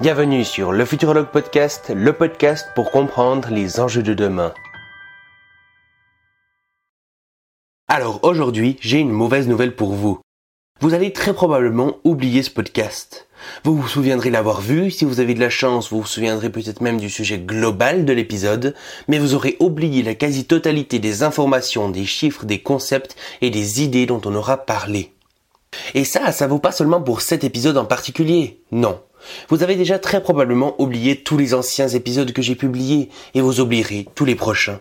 Bienvenue sur le Futurologue Podcast, le podcast pour comprendre les enjeux de demain. Alors aujourd'hui, j'ai une mauvaise nouvelle pour vous. Vous allez très probablement oublier ce podcast. Vous vous souviendrez l'avoir vu, si vous avez de la chance, vous vous souviendrez peut-être même du sujet global de l'épisode, mais vous aurez oublié la quasi-totalité des informations, des chiffres, des concepts et des idées dont on aura parlé. Et ça, ça vaut pas seulement pour cet épisode en particulier, non. Vous avez déjà très probablement oublié tous les anciens épisodes que j'ai publiés, et vous oublierez tous les prochains.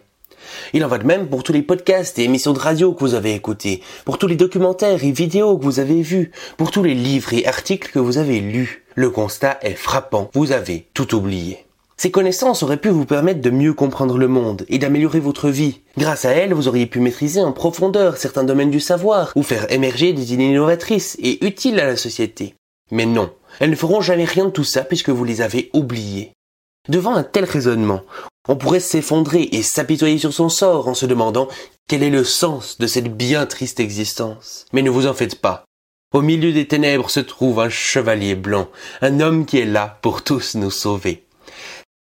Il en va de même pour tous les podcasts et émissions de radio que vous avez écoutés, pour tous les documentaires et vidéos que vous avez vus, pour tous les livres et articles que vous avez lus. Le constat est frappant, vous avez tout oublié. Ces connaissances auraient pu vous permettre de mieux comprendre le monde et d'améliorer votre vie. Grâce à elles, vous auriez pu maîtriser en profondeur certains domaines du savoir ou faire émerger des idées innovatrices et utiles à la société. Mais non, elles ne feront jamais rien de tout ça puisque vous les avez oubliées. Devant un tel raisonnement, on pourrait s'effondrer et s'apitoyer sur son sort en se demandant quel est le sens de cette bien triste existence. Mais ne vous en faites pas. Au milieu des ténèbres se trouve un chevalier blanc, un homme qui est là pour tous nous sauver.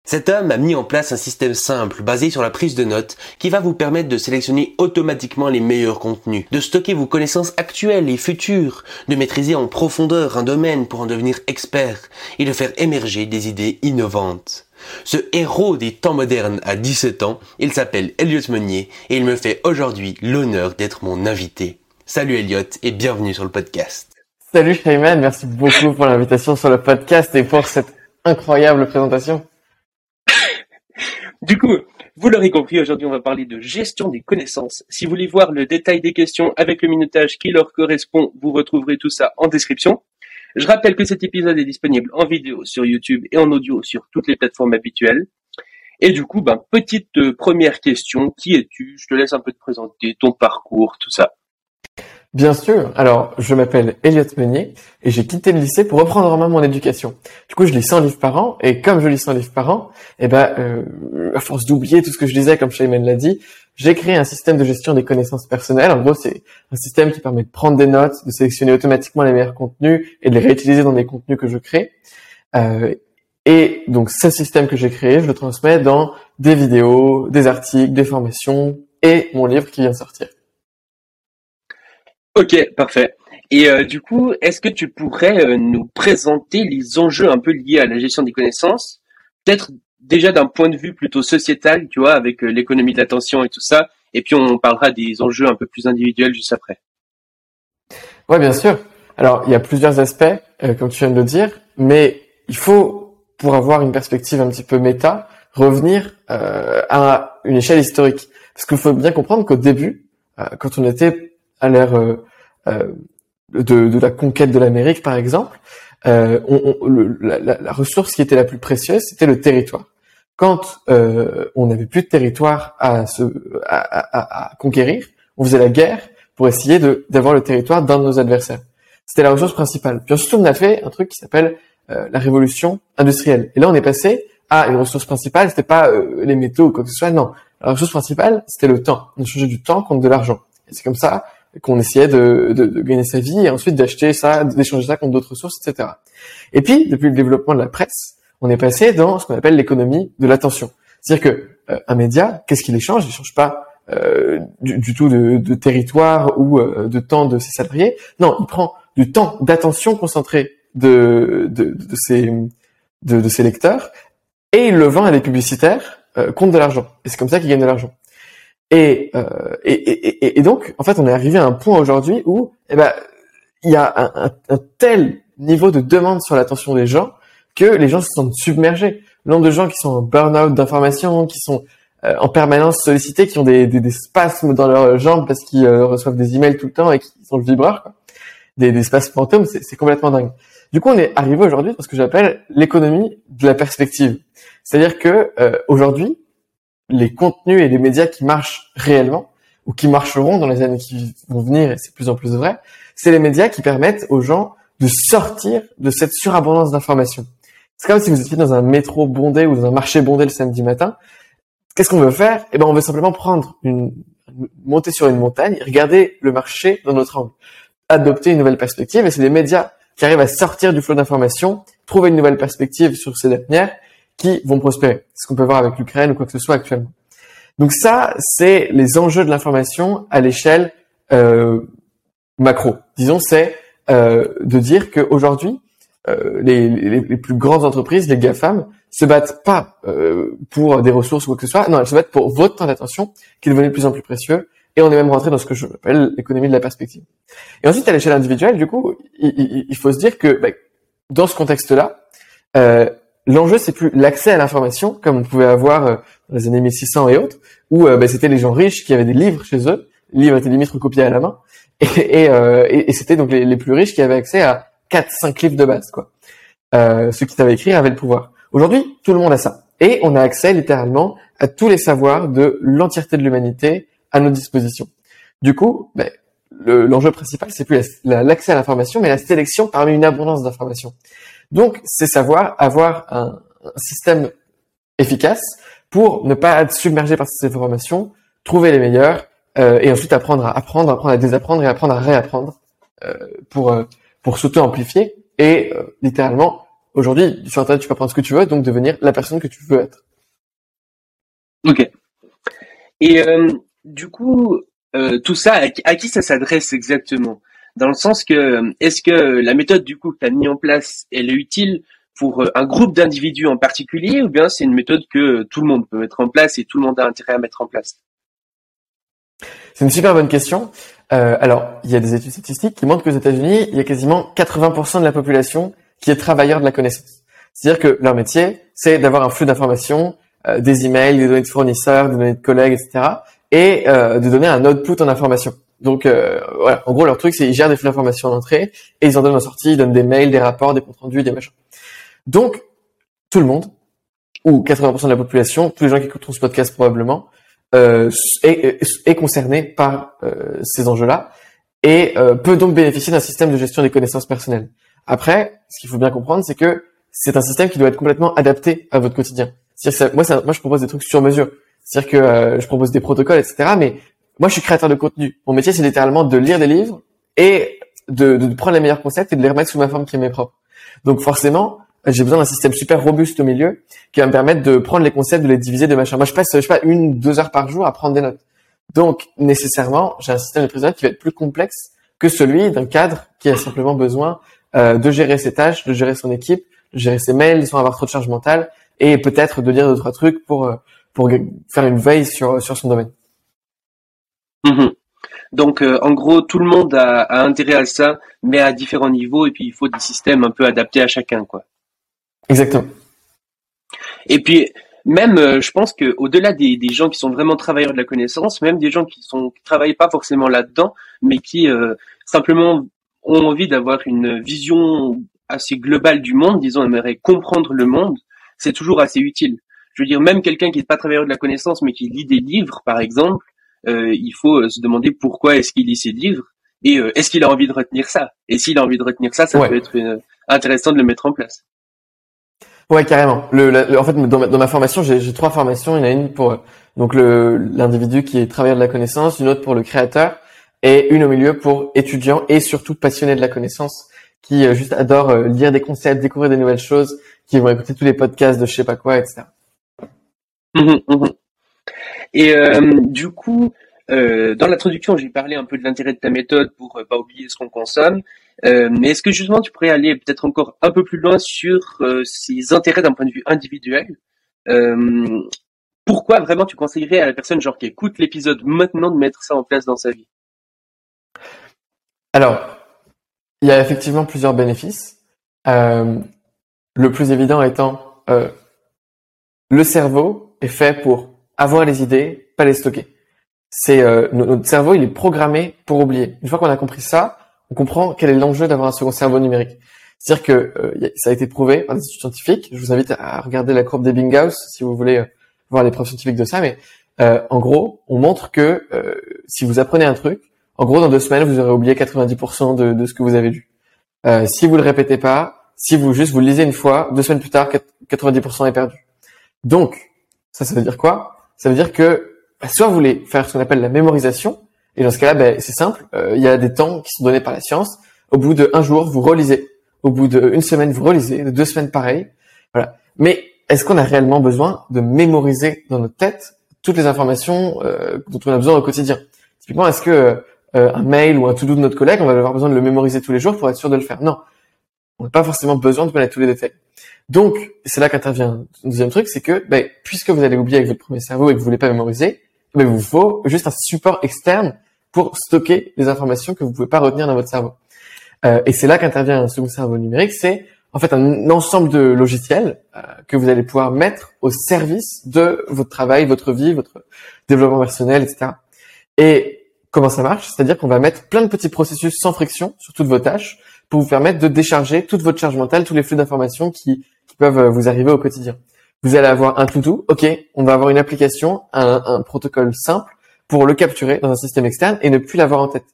Cet homme a mis en place un système simple basé sur la prise de notes qui va vous permettre de sélectionner automatiquement les meilleurs contenus, de stocker vos connaissances actuelles et futures, de maîtriser en profondeur un domaine pour en devenir expert et de faire émerger des idées innovantes. Ce héros des temps modernes a 17 ans, il s'appelle Elliot Meunier et il me fait aujourd'hui l'honneur d'être mon invité. Salut Elliot et bienvenue sur le podcast. Salut Shayman, merci beaucoup pour l'invitation sur le podcast et pour cette incroyable présentation. Du coup, vous l'aurez compris, aujourd'hui on va parler de gestion des connaissances. Si vous voulez voir le détail des questions avec le minutage qui leur correspond, vous retrouverez tout ça en description. Je rappelle que cet épisode est disponible en vidéo sur YouTube et en audio sur toutes les plateformes habituelles. Et du coup, ben, petite euh, première question, qui es-tu? Je te laisse un peu te présenter, ton parcours, tout ça. Bien sûr. Alors, je m'appelle Elliot Meunier et j'ai quitté le lycée pour reprendre en main mon éducation. Du coup, je lis 100 livres par an et comme je lis 100 livres par an, eh ben, euh, à force d'oublier tout ce que je lisais, comme Shayman l'a dit, j'ai créé un système de gestion des connaissances personnelles. En gros, c'est un système qui permet de prendre des notes, de sélectionner automatiquement les meilleurs contenus et de les réutiliser dans les contenus que je crée. Euh, et donc, ce système que j'ai créé, je le transmets dans des vidéos, des articles, des formations et mon livre qui vient de sortir. Ok, parfait. Et euh, du coup, est-ce que tu pourrais euh, nous présenter les enjeux un peu liés à la gestion des connaissances Peut-être déjà d'un point de vue plutôt sociétal, tu vois, avec euh, l'économie de l'attention et tout ça. Et puis on parlera des enjeux un peu plus individuels juste après. Ouais, bien sûr. Alors, il y a plusieurs aspects, comme tu viens de le dire, mais il faut, pour avoir une perspective un petit peu méta, revenir à une échelle historique. Parce qu'il faut bien comprendre qu'au début, quand on était à l'ère euh, euh, de, de, la conquête de l'Amérique, par exemple, euh, on, le, la, la, ressource qui était la plus précieuse, c'était le territoire. Quand euh, on n'avait plus de territoire à, se, à, à, à, conquérir, on faisait la guerre pour essayer d'avoir le territoire d'un de nos adversaires. C'était la ressource principale. Puis ensuite, on a fait un truc qui s'appelle euh, la révolution industrielle. Et là, on est passé à une ressource principale. C'était pas les métaux ou quoi que ce soit. Non, la ressource principale, c'était le temps. On changé du temps contre de l'argent. Et c'est comme ça qu'on essayait de, de, de, gagner sa vie et ensuite d'acheter ça, d'échanger ça contre d'autres ressources, etc. Et puis, depuis le développement de la presse, on est passé dans ce qu'on appelle l'économie de l'attention. C'est-à-dire que euh, un média, qu'est-ce qu'il échange? Il échange pas euh, du, du, tout de, de territoire ou euh, de temps de ses salariés. Non, il prend du temps d'attention concentré de, de, de, ses, de, de ses lecteurs et il le vend à des publicitaires euh, contre de l'argent. Et c'est comme ça qu'il gagne de l'argent. Et, euh, et, et, et, donc, en fait, on est arrivé à un point aujourd'hui où, eh ben, il y a un, un, tel niveau de demande sur l'attention des gens que les gens se sentent submergés. Le nombre de gens qui sont en burn-out d'informations, qui sont euh, en permanence sollicités, qui ont des, des, des spasmes dans leurs jambes parce qu'ils euh, reçoivent des emails tout le temps et qui sont le quoi. Des, des spasmes fantômes, c'est complètement dingue. Du coup, on est arrivé aujourd'hui dans ce que j'appelle l'économie de la perspective. C'est-à-dire que euh, aujourd'hui, les contenus et les médias qui marchent réellement ou qui marcheront dans les années qui vont venir, et c'est plus en plus vrai, c'est les médias qui permettent aux gens de sortir de cette surabondance d'informations. C'est comme si vous étiez dans un métro bondé ou dans un marché bondé le samedi matin. Qu'est-ce qu'on veut faire? Eh ben, on veut simplement prendre une, monter sur une montagne, regarder le marché dans notre angle, adopter une nouvelle perspective. Et c'est les médias qui arrivent à sortir du flot d'informations trouver une nouvelle perspective sur ces dernières qui vont prospérer. Ce qu'on peut voir avec l'Ukraine ou quoi que ce soit actuellement? Donc ça, c'est les enjeux de l'information à l'échelle euh, macro. Disons, c'est euh, de dire qu'aujourd'hui, euh, les, les, les, plus grandes entreprises, les GAFAM, se battent pas euh, pour des ressources ou quoi que ce soit. Non, elles se battent pour votre temps d'attention, qui est devenu de plus en plus précieux. Et on est même rentré dans ce que je appelle l'économie de la perspective. Et ensuite, à l'échelle individuelle, du coup, il, il, faut se dire que bah, dans ce contexte-là, euh, l'enjeu c'est plus l'accès à l'information comme on pouvait avoir euh, dans les années 1600 et autres, où euh, bah, c'était les gens riches qui avaient des livres chez eux, les livres étaient limite recopiés à la main, et, euh, et, c'était donc les, plus riches qui avaient accès à 4-5 livres de base, quoi. ceux qui savaient écrire avaient le pouvoir. Aujourd'hui, tout le monde a ça, et on a accès littéralement à tous les savoirs de l'entièreté de l'humanité à notre disposition. Du coup, bah, l'enjeu principal, c'est plus l'accès à l'information, mais la sélection parmi une abondance d'informations. Donc, c'est savoir avoir un, système efficace pour ne pas être submergé par ces informations, trouver les meilleurs, euh, et ensuite apprendre à apprendre, apprendre à désapprendre et apprendre à réapprendre euh, pour euh, pour s'auto-amplifier. Et euh, littéralement, aujourd'hui, sur Internet, tu peux apprendre ce que tu veux, donc devenir la personne que tu veux être. Ok. Et euh, du coup, tout ça, à, qui ça s'adresse exactement? Dans le sens que, est-ce que la méthode du coup que tu as mis en place, elle est utile pour euh, un groupe d'individus en particulier, ou bien c'est une méthode que tout le monde peut mettre en place et tout le monde a intérêt à mettre en place? C'est une super bonne question. Euh, alors, il y a des études statistiques qui montrent qu'aux États-Unis, il y a quasiment 80% de la population qui est travailleur de la connaissance. C'est-à-dire que leur métier, c'est d'avoir un flux d'informations, euh, des emails, des données de fournisseurs, des données de collègues, etc., et euh, de donner un output en information. Donc euh, voilà, en gros leur truc c'est ils gèrent des flux d'informations en entrée et ils en donnent en sortie, ils donnent des mails, des rapports, des comptes rendus, des machins. Donc tout le monde ou 80% de la population, tous les gens qui écouteront ce podcast probablement, euh, est, est, concerné par euh, ces enjeux-là et euh, peut donc bénéficier d'un système de gestion des connaissances personnelles. Après, ce qu'il faut bien comprendre, c'est que c'est un système qui doit être complètement adapté à votre quotidien. cest moi, ça, moi, je propose des trucs sur mesure. C'est-à-dire que euh, je propose des protocoles, etc. Mais moi, je suis créateur de contenu. Mon métier, c'est littéralement de lire des livres et de, de, prendre les meilleurs concepts et de les remettre sous ma forme qui est mes propres. Donc forcément, j'ai besoin d'un système super robuste au milieu qui va me permettre de prendre les concepts, de les diviser, de machin. Moi, je passe, je sais pas, une, deux heures par jour à prendre des notes. Donc, nécessairement, j'ai un système de prise de notes qui va être plus complexe que celui d'un cadre qui a simplement besoin euh, de gérer ses tâches, de gérer son équipe, de gérer ses mails sans avoir trop de charge mentale et peut-être de lire deux trois trucs pour euh, pour faire une veille sur, sur son domaine. Mhm. Donc, euh, en gros, tout le monde a, a, intérêt à ça, mais à différents niveaux, et puis il faut des systèmes un peu adaptés à chacun, quoi. Exactement. Et puis, même, euh, je pense que au-delà des, des, gens qui sont vraiment travailleurs de la connaissance, même des gens qui sont qui travaillent pas forcément là-dedans, mais qui euh, simplement ont envie d'avoir une vision assez globale du monde, disons, aimeraient comprendre le monde, c'est toujours assez utile je veux dire, même quelqu'un qui n'est pas travailleur de la connaissance, mais qui lit des livres, par exemple, il faut euh, se demander pourquoi est-ce qu'il lit ces livres et euh, est-ce qu'il a envie de retenir ça. Et s'il a envie de retenir ça, ça peut être intéressant de le mettre en place. Ouais, carrément. Le, en fait, dans ma, dans ma formation, j'ai trois formations. Il y en a une pour donc l'individu qui est travailleur de la connaissance, une autre pour le créateur, et une au milieu pour étudiant et surtout passionné de la connaissance, qui juste adore lire des concepts, découvrir des nouvelles choses, qui vont écouter tous les podcasts de je sais pas quoi, etc. Mmh mmh Et euh, du coup, euh, dans l'introduction, j'ai parlé un peu de l'intérêt de ta méthode pour euh, pas oublier ce qu'on consomme. Mais est-ce que justement tu pourrais aller peut-être encore un peu plus loin sur ces intérêts d'un point de vue individuel? Pourquoi vraiment tu conseillerais à la personne genre qui écoute l'épisode maintenant de mettre ça en place dans sa vie? Alors, il y a effectivement plusieurs bénéfices. le plus évident étant le cerveau est fait pour avoir les idées, pas les stocker. C'est euh, notre cerveau, il est programmé pour oublier. Une fois qu'on a compris ça, on comprend quel est l'enjeu d'avoir un second cerveau numérique. C'est-à-dire que euh, ça a été prouvé par des études scientifiques. Je vous invite à regarder la courbe des Binghaus si vous voulez euh, voir les preuves scientifiques de ça. Mais en gros, on montre que si vous apprenez un truc, en gros, dans deux semaines, vous aurez oublié 90% de, de, ce que vous avez vu. si vous le répétez pas, si vous juste vous le lisez une fois, deux semaines plus tard, 90% est perdu. Donc, ça, ça veut dire quoi? Ça veut dire que bah, soit vous voulez faire ce qu'on appelle la mémorisation, et dans ce cas-là, bah, c'est simple, euh, il y a des temps qui sont donnés par la science. Au bout d'un jour, vous relisez. Au bout d'une semaine, vous relisez. De deux semaines, pareil. Voilà. Mais est-ce qu'on a réellement besoin de mémoriser dans notre tête toutes les informations euh, dont on a besoin au quotidien? Typiquement, est-ce que euh, un mail ou un to-do de notre collègue, on va avoir besoin de le mémoriser tous les jours pour être sûr de le faire? Non. On n'a pas forcément besoin de connaître tous les détails. Donc, c'est là qu'intervient un deuxième truc, c'est que ben, puisque vous allez oublier avec votre premier cerveau et que vous voulez pas mémoriser, ben, il vous faut juste un support externe pour stocker les informations que vous pouvez pas retenir dans votre cerveau. Euh, et c'est là qu'intervient un second cerveau numérique, c'est en fait un ensemble de logiciels euh, que vous allez pouvoir mettre au service de votre travail, votre vie, votre développement personnel, etc. Et comment ça marche? C'est-à-dire qu'on va mettre plein de petits processus sans friction sur toutes vos tâches pour vous permettre de décharger toute votre charge mentale, tous les flux d'informations qui, peuvent euh, vous arriver au quotidien. Vous allez avoir un to-do, ok, on va avoir une application, un, un, protocole simple pour le capturer dans un système externe et ne plus l'avoir en tête.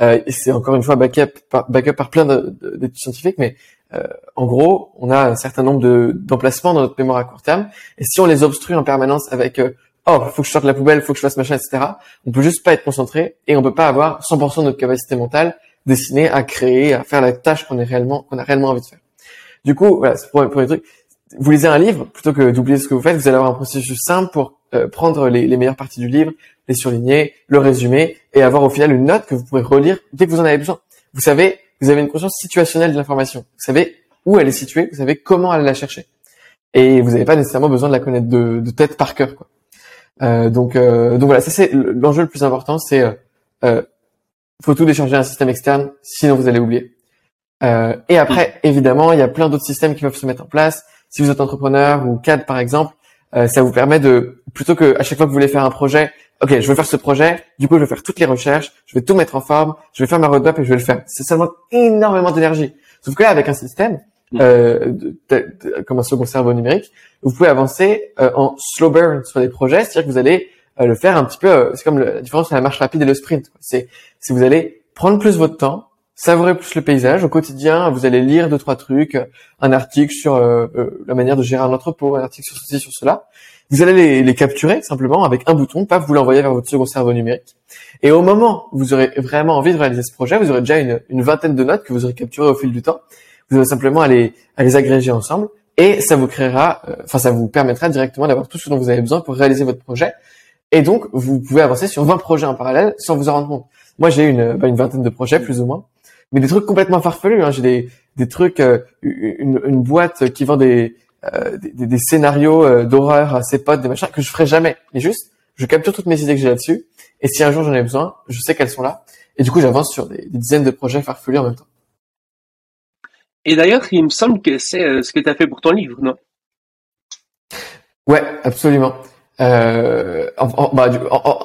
Euh, c'est encore une fois backup par, backup par plein d'études scientifiques, mais euh, en gros, on a un certain nombre d'emplacements dans notre mémoire à court terme, et si on les obstrue en permanence avec euh, oh, faut que je sorte la poubelle, faut que je fasse machin, etc. On peut juste pas être concentré et on peut pas avoir 100% de notre capacité mentale destinée à créer, à faire la tâche qu'on est réellement, qu'on a réellement envie de faire. Du coup, voilà, c'est pour, pour les trucs. Vous lisez un livre plutôt que d'oublier ce que vous faites. Vous allez avoir un processus simple pour euh, prendre les, les, meilleures parties du livre, les surligner, le résumer et avoir au final une note que vous pourrez relire dès que vous en avez besoin. Vous savez, vous avez une conscience situationnelle de l'information. Vous savez où elle est située, vous savez comment aller la chercher. Et vous n'avez pas nécessairement besoin de la connaître de, de tête par cœur. Quoi. Euh, donc, euh, donc voilà, ça c'est l'enjeu le plus important, c'est euh, euh, faut tout décharger un système externe, sinon vous allez oublier. Euh, et après, évidemment, il y a plein d'autres systèmes qui peuvent se mettre en place. Si vous êtes entrepreneur ou cadre par exemple, euh, ça vous permet de plutôt que à chaque fois que vous voulez faire un projet, ok, je veux faire ce projet, du coup je vais faire toutes les recherches, je vais tout mettre en forme, je vais faire ma roadmap et je vais le faire. C'est seulement énormément d'énergie. Sauf que là, avec un système, Mm. euh, de, comme un second cerveau numérique, vous pouvez avancer euh, en slow burn sur les projets, c'est-à-dire que vous allez euh, le faire un petit peu, euh, c'est comme la différence entre la marche rapide et le sprint. C'est si vous allez prendre plus votre temps, savourer plus le paysage au quotidien, vous allez lire deux trois trucs, un article sur la manière de gérer un entrepôt, un article sur ceci, sur cela. Vous allez les, les capturer simplement avec un bouton, paf, vous l'envoyez vers votre second cerveau numérique. Et au moment où vous aurez vraiment envie de réaliser ce projet, vous aurez déjà une, une vingtaine de notes que vous aurez capturées au fil du temps vous allez simplement aller à les agréger ensemble et ça vous créera, euh, enfin ça vous permettra directement d'avoir tout ce dont vous avez besoin pour réaliser votre projet. Et donc vous pouvez avancer sur 20 projets en parallèle sans vous en rendre compte. Moi j'ai une, bah, une vingtaine de projets plus ou moins, mais des trucs complètement farfelus. Hein. J'ai des, des trucs, euh, une, une, boîte qui vend des, euh, des, des, scénarios d'horreur à ses potes, des machins que je ferai jamais. Mais juste, je capture toutes mes idées que j'ai là-dessus. Et si un jour j'en ai besoin, je sais qu'elles sont là. Et du coup, j'avance sur des, des dizaines de projets farfelus en même temps. Et d'ailleurs, il me semble que c'est euh, ce que tu as fait pour ton livre, non? Ouais, absolument. Euh, bah,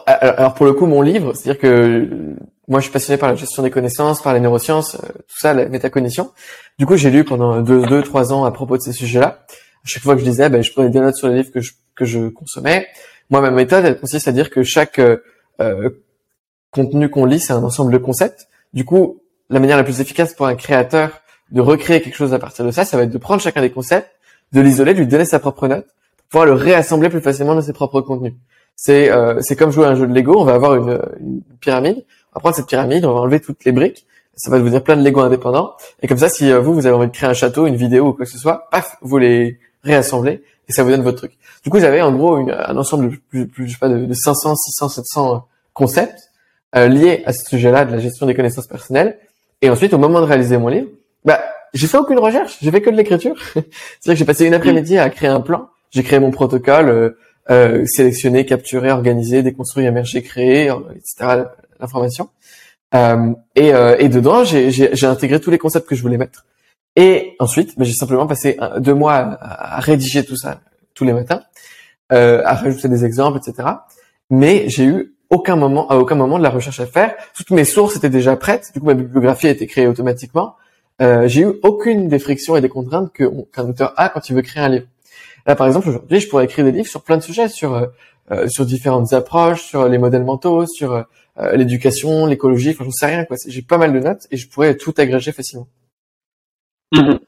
alors pour le coup, mon livre, c'est-à-dire que moi, je suis passionné par la gestion des connaissances, par les neurosciences, euh, tout ça, la métacognition. Du coup, j'ai lu pendant deux, deux, trois ans à propos de ces sujets-là. À chaque fois que je lisais, ben, je prenais des notes sur les livres que je, que je consommais. Moi, ma méthode, elle consiste à dire que chaque euh, contenu qu'on lit, c'est un ensemble de concepts. Du coup, la manière la plus efficace pour un créateur de recréer quelque chose à partir de ça, ça va être de prendre chacun des concepts, de l'isoler, de lui donner sa propre note, pour pouvoir le réassembler plus facilement dans ses propres contenus. C'est euh, comme jouer à un jeu de Lego, on va avoir une, une, pyramide, on va prendre cette pyramide, on va enlever toutes les briques, ça va devenir plein de Lego indépendants, et comme ça, si euh, vous, vous avez envie de créer un château, une vidéo ou quoi que ce soit, paf, vous les réassemblez, et ça vous donne votre truc. Du coup, j'avais en gros un ensemble de, plus, je sais pas, de, 500, 600, 700 concepts euh, liés à ce sujet-là de la gestion des connaissances personnelles, et ensuite, au moment de réaliser mon livre, bah, j'ai fait aucune recherche, j'ai fait que de l'écriture. C'est-à-dire que j'ai passé une après-midi à créer un plan. J'ai créé mon protocole, euh, euh, sélectionné, capturé, organisé, déconstruit, émergé, créé, etc. L'information. Euh, et, euh, et dedans, j'ai intégré tous les concepts que je voulais mettre. Et ensuite, j'ai simplement passé deux mois à, à, rédiger tout ça tous les matins, euh, à rajouter des exemples, etc. Mais j'ai eu aucun moment, à aucun moment de la recherche à faire. Toutes mes sources étaient déjà prêtes. Du coup, ma bibliographie a été créée automatiquement euh, j'ai eu aucune des frictions et des contraintes qu'un auteur a quand il veut créer un livre. Là, par exemple, aujourd'hui, je pourrais écrire des livres sur plein de sujets, sur euh, euh sur différentes approches, sur les modèles mentaux, sur euh, l'éducation, l'écologie. Enfin, j'en sais rien. Quoi. J'ai pas mal de notes et je pourrais tout agréger facilement. Mhm.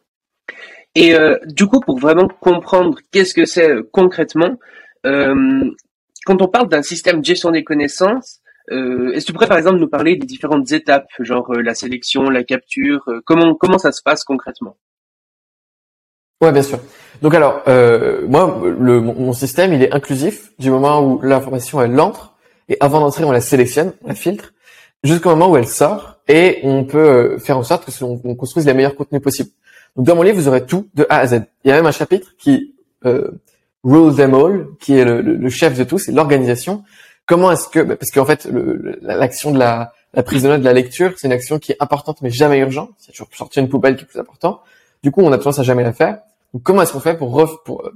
Et euh, du coup, pour vraiment comprendre qu'est-ce que c'est concrètement, quand on parle d'un système de gestion des connaissances, Euh, Est-ce que tu pourrais par exemple nous parler des différentes étapes, genre euh, la sélection, la capture, euh, comment comment ça se passe concrètement? Ouais, bien sûr. Donc alors, euh, moi, le, mon, système, il est inclusif du moment où l'information elle entre et avant d'entrer, on la sélectionne, on la filtre, jusqu'au moment où elle sort et on peut euh, faire en sorte que on, on construise les meilleurs contenus possibles. Donc dans mon livre, vous aurez tout de A à Z. Il y a même un chapitre qui euh, rule them all, qui est le, le- le chef de tout, c'est l'organisation. Comment est-ce que, bah, parce qu'en fait, l'action de la, la prise de notes, de la lecture, c'est une action qui est importante mais jamais urgente. A toujours sortir une poubelle qui est plus important. Du coup, on a tendance à jamais la faire. Comment est-ce qu'on fait pour,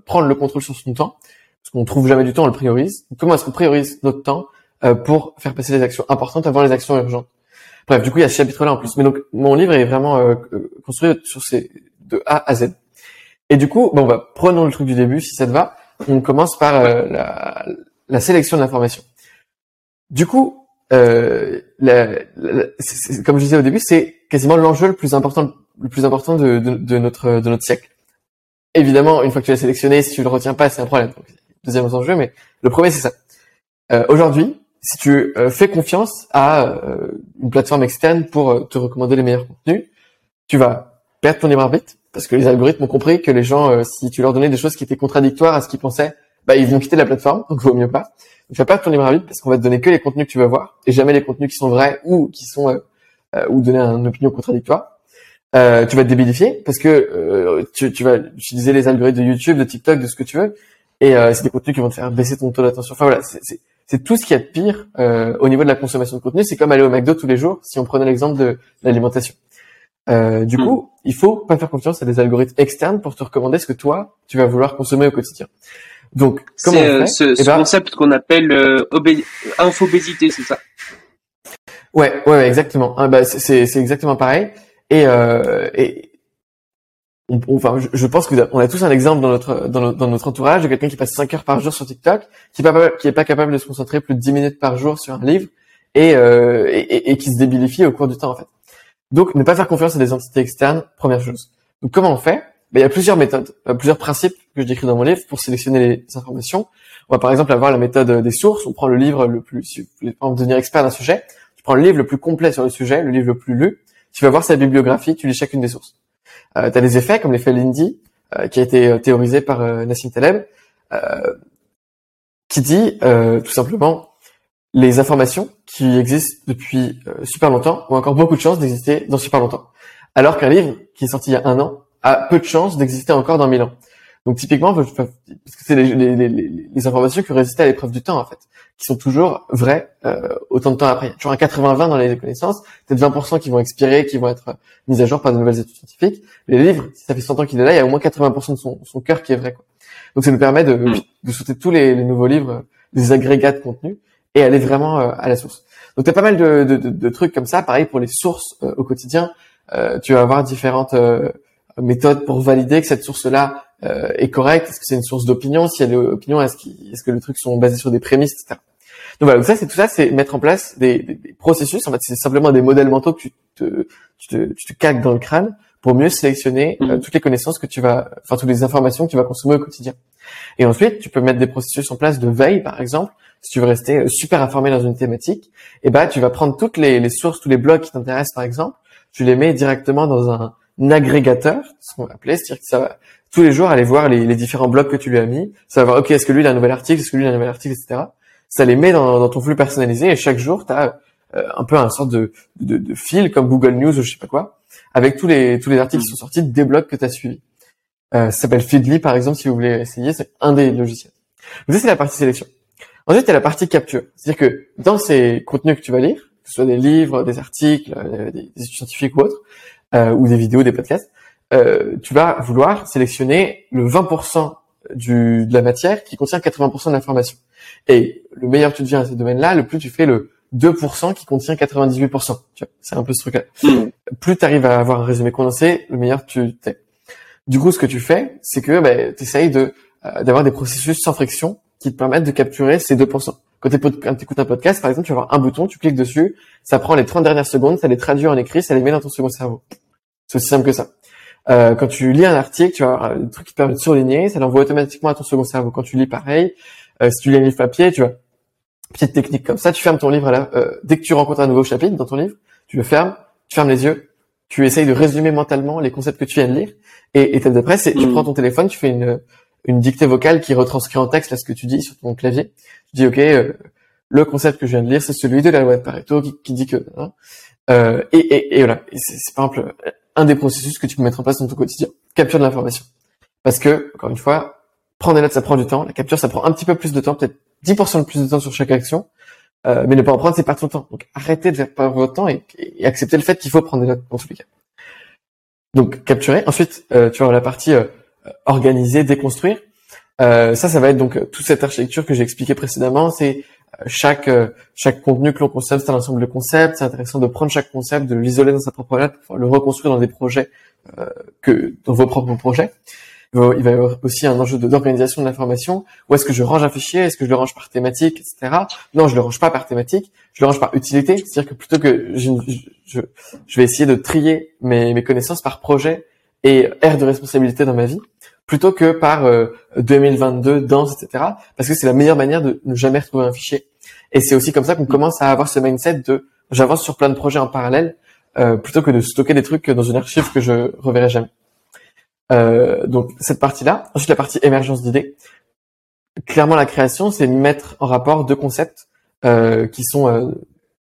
prendre le contrôle sur son temps? Parce qu'on trouve jamais du temps, on le priorise. Comment est-ce qu'on priorise notre temps euh, pour faire passer les actions importantes avant les actions urgentes? Bref, du coup, il y a ce chapitre-là en plus. Mais donc, mon livre est vraiment euh, euh, construit sur ces de A à Z. Et du coup, bon, bah, prenons le truc du début, si ça te va. On commence par la, sélection de l'information. Du coup, comme je disais au début, c'est quasiment l'enjeu le plus important, le plus important de notre de notre siècle. Évidemment, une fois que tu l'as sélectionné, si tu le retiens pas, c'est un problème. Deuxième enjeu, mais le premier c'est ça. Euh, Aujourd'hui, si tu euh, fais confiance à euh, une plateforme externe pour euh, te recommander les meilleurs contenus, tu vas perdre ton libre arbitre parce que les algorithmes ont compris que les gens, euh, si tu leur donnais des choses qui étaient contradictoires à ce qu'ils pensaient, bah ils vont quitter la plateforme, donc vaut mieux pas. Tu vas perdre ton libre arbitre parce qu'on va te donner que les contenus que tu vas voir et jamais les contenus qui sont vrais ou qui sont euh, ou donner une opinion contradictoire. Euh, tu vas te débilifier parce que euh, tu, tu vas utiliser les algorithmes de YouTube, de TikTok, de ce que tu veux, et euh, c'est des contenus qui vont te faire baisser ton taux d'attention. Enfin voilà, c'est- tout ce qu'il y a de pire euh, au niveau de la consommation de contenu. C'est comme aller au McDo tous les jours, si on prenait l'exemple de l'alimentation. Euh, du Hmm. coup, il faut pas faire confiance à des algorithmes externes pour te recommander ce que toi tu vas vouloir consommer au quotidien. Donc, comment C'est on euh, fait ce, Eh ce ben, concept qu'on appelle euh, obé- infobésité, c'est ça? Ouais, ouais, exactement. Ah, bah, c'est exactement pareil. Et, euh, et on- enfin, je, pense que on a tous un exemple dans notre dans notre, entourage de quelqu'un qui passe 5 heures par jour sur TikTok, qui est pas capable- qui est pas capable de se concentrer plus de 10 minutes par jour sur un livre et, euh, et, qui se débilifie au cours du temps en fait. Donc, ne pas faire confiance à des entités externes, première chose. Donc, comment on fait? Ben, Il y a plusieurs méthodes, euh, plusieurs principes que je décris dans mon livre pour sélectionner les informations. On va par exemple avoir la méthode des sources. On prend le livre le plus, si vous voulez devenir expert d'un sujet, tu prends le livre le plus complet sur le sujet, le livre le plus lu, tu vas voir sa bibliographie, tu lis chacune des sources. Euh, tu as des effets comme l'effet Lindy, euh, qui a été euh, théorisé par euh, Nassim Taleb, qui dit tout simplement les informations qui existent depuis super longtemps ont encore beaucoup de chances d'exister dans super longtemps. Alors qu'un livre qui est sorti il y a un an a peu de chances d'exister encore dans mille ans. Donc typiquement, parce que c'est les, les, les, les informations qui résistaient à l'épreuve du temps en fait, qui sont toujours vraies euh, autant de temps après. Il y a toujours un 80-20 dans les connaissances, peut-être 20% qui vont expirer, qui vont être mises à jour par de nouvelles études scientifiques. Les livres, si ça fait 100 ans qu'il est là, il y a au moins 80% de son, son cœur qui est vrai. Quoi. Donc ça nous permet de, Mm. de sauter tous les, les nouveaux livres, des agrégats de contenu, et aller vraiment euh, à la source. Donc tu as pas mal de, de, de, de trucs comme ça. Pareil pour les sources euh, au quotidien. Euh, tu vas avoir différentes euh, méthodes pour valider que cette source-là euh, est correcte. Est-ce que c'est une source d'opinion? Si elle est opinion, est-ce, qu'il- est-ce que les trucs sont basés sur des prémices, etc. Donc voilà, donc ça, c'est tout ça, c'est mettre en place des, des- des processus. En fait, c'est simplement des modèles mentaux que tu te, tu te, tu te calques dans le crâne pour mieux sélectionner euh, Mhm. toutes les connaissances que tu vas, enfin toutes les informations que tu vas consommer au quotidien. Et ensuite, tu peux mettre des processus en place de veille, par exemple, si tu veux rester euh, super informé dans une thématique. Et ben, tu vas prendre toutes les, les sources, tous les blogs qui t'intéressent, par exemple, tu les mets directement dans un, agrégateur, ce qu'on va appeler, c'est-à-dire que ça va tous les jours aller voir les, les différents blogs que tu lui as mis. Ça va voir, ok, est-ce que lui il a un nouvel article, est-ce que lui il a un nouvel article, etc. Ça les met dans, dans ton flux personnalisé et chaque jour, tu as un peu un sorte de, de, de fil comme Google News ou je sais pas quoi, avec tous les tous les articles qui sont sortis des blogs que tu as suivis. Euh, ça s'appelle Feedly par exemple si vous voulez essayer, c'est un des logiciels. Donc ça c'est la partie sélection. Ensuite, il y a la partie capture. C'est-à-dire que dans ces contenus que tu vas lire, que ce soit des livres, des articles, euh, des études scientifiques ou autres, euh, ou des vidéos, des podcasts, euh, tu vas vouloir sélectionner le 20% du, de la matière qui contient 80% de l'information. Et le meilleur tu deviens à ce domaine-là, le plus tu fais le 2% qui contient 98%. Tu vois, c'est un peu ce truc-là. Mm. Plus tu arrives à avoir un résumé condensé, le meilleur tu t'es. Du coup, ce que tu fais, c'est que bah, tu essayes de, euh, d'avoir des processus sans friction qui te permettent de capturer ces 2%. Quand tu écoutes un podcast, par exemple, tu vas avoir un bouton, tu cliques dessus, ça prend les 30 dernières secondes, ça les traduit en écrit, ça les met dans ton second cerveau. C'est aussi simple que ça. Euh, quand tu lis un article, tu vas avoir un truc qui te permet de surligner, ça l'envoie automatiquement à ton second cerveau. Quand tu lis pareil, euh, si tu lis un livre papier, tu vas petite technique comme ça. Tu fermes ton livre là, euh, dès que tu rencontres un nouveau chapitre dans ton livre, tu le fermes, tu fermes les yeux, tu essayes de résumer mentalement les concepts que tu viens de lire, et étape d'après, c'est tu Mm. prends ton téléphone, tu fais une une dictée vocale qui retranscrit en texte là ce que tu dis sur ton clavier. Tu dis ok, euh, le concept que je viens de lire, c'est celui de la loi de Pareto qui, qui dit que hein. Euh, et, et, voilà. C'est par exemple un des processus que tu peux mettre en place dans ton quotidien. Capture de l'information. Parce que encore une fois, prendre des notes ça prend du temps. La capture ça prend un petit peu plus de temps, peut-être 10% de plus de temps sur chaque action. Euh, mais ne pas en prendre, c'est perdre son temps. Donc arrêtez de faire perdre votre temps et, et acceptez le fait qu'il faut prendre des notes dans tous les cas. Donc capturer. Ensuite, euh, tu avoir la partie euh, organiser, déconstruire. Euh, ça, ça va être donc toute cette architecture que j'ai expliqué précédemment. C'est euh, chaque euh, chaque contenu que l'on concepte, c'est un ensemble de concepts. C'est intéressant de prendre chaque concept, de l'isoler dans sa propre lettre, pour le reconstruire dans des projets euh, que dans vos propres projets. Il va y avoir aussi un enjeu d'organisation de l'information. Où est-ce que je range un fichier? Est-ce que je le range par thématique, etc. Non, je le range pas par thématique. Je le range par utilité. C'est-à-dire que plutôt que je, je, je vais essayer de trier mes, mes connaissances par projet et aire de responsabilité dans ma vie, plutôt que par euh, 2022, danse, etc. Parce que c'est la meilleure manière de ne jamais retrouver un fichier. Et c'est aussi comme ça qu'on commence à avoir ce mindset de j'avance sur plein de projets en parallèle, euh, plutôt que de stocker des trucs dans une archive que je reverrai jamais. Euh, donc cette partie-là. Ensuite la partie émergence d'idées. Clairement la création, c'est mettre en rapport deux concepts euh, qui sont euh,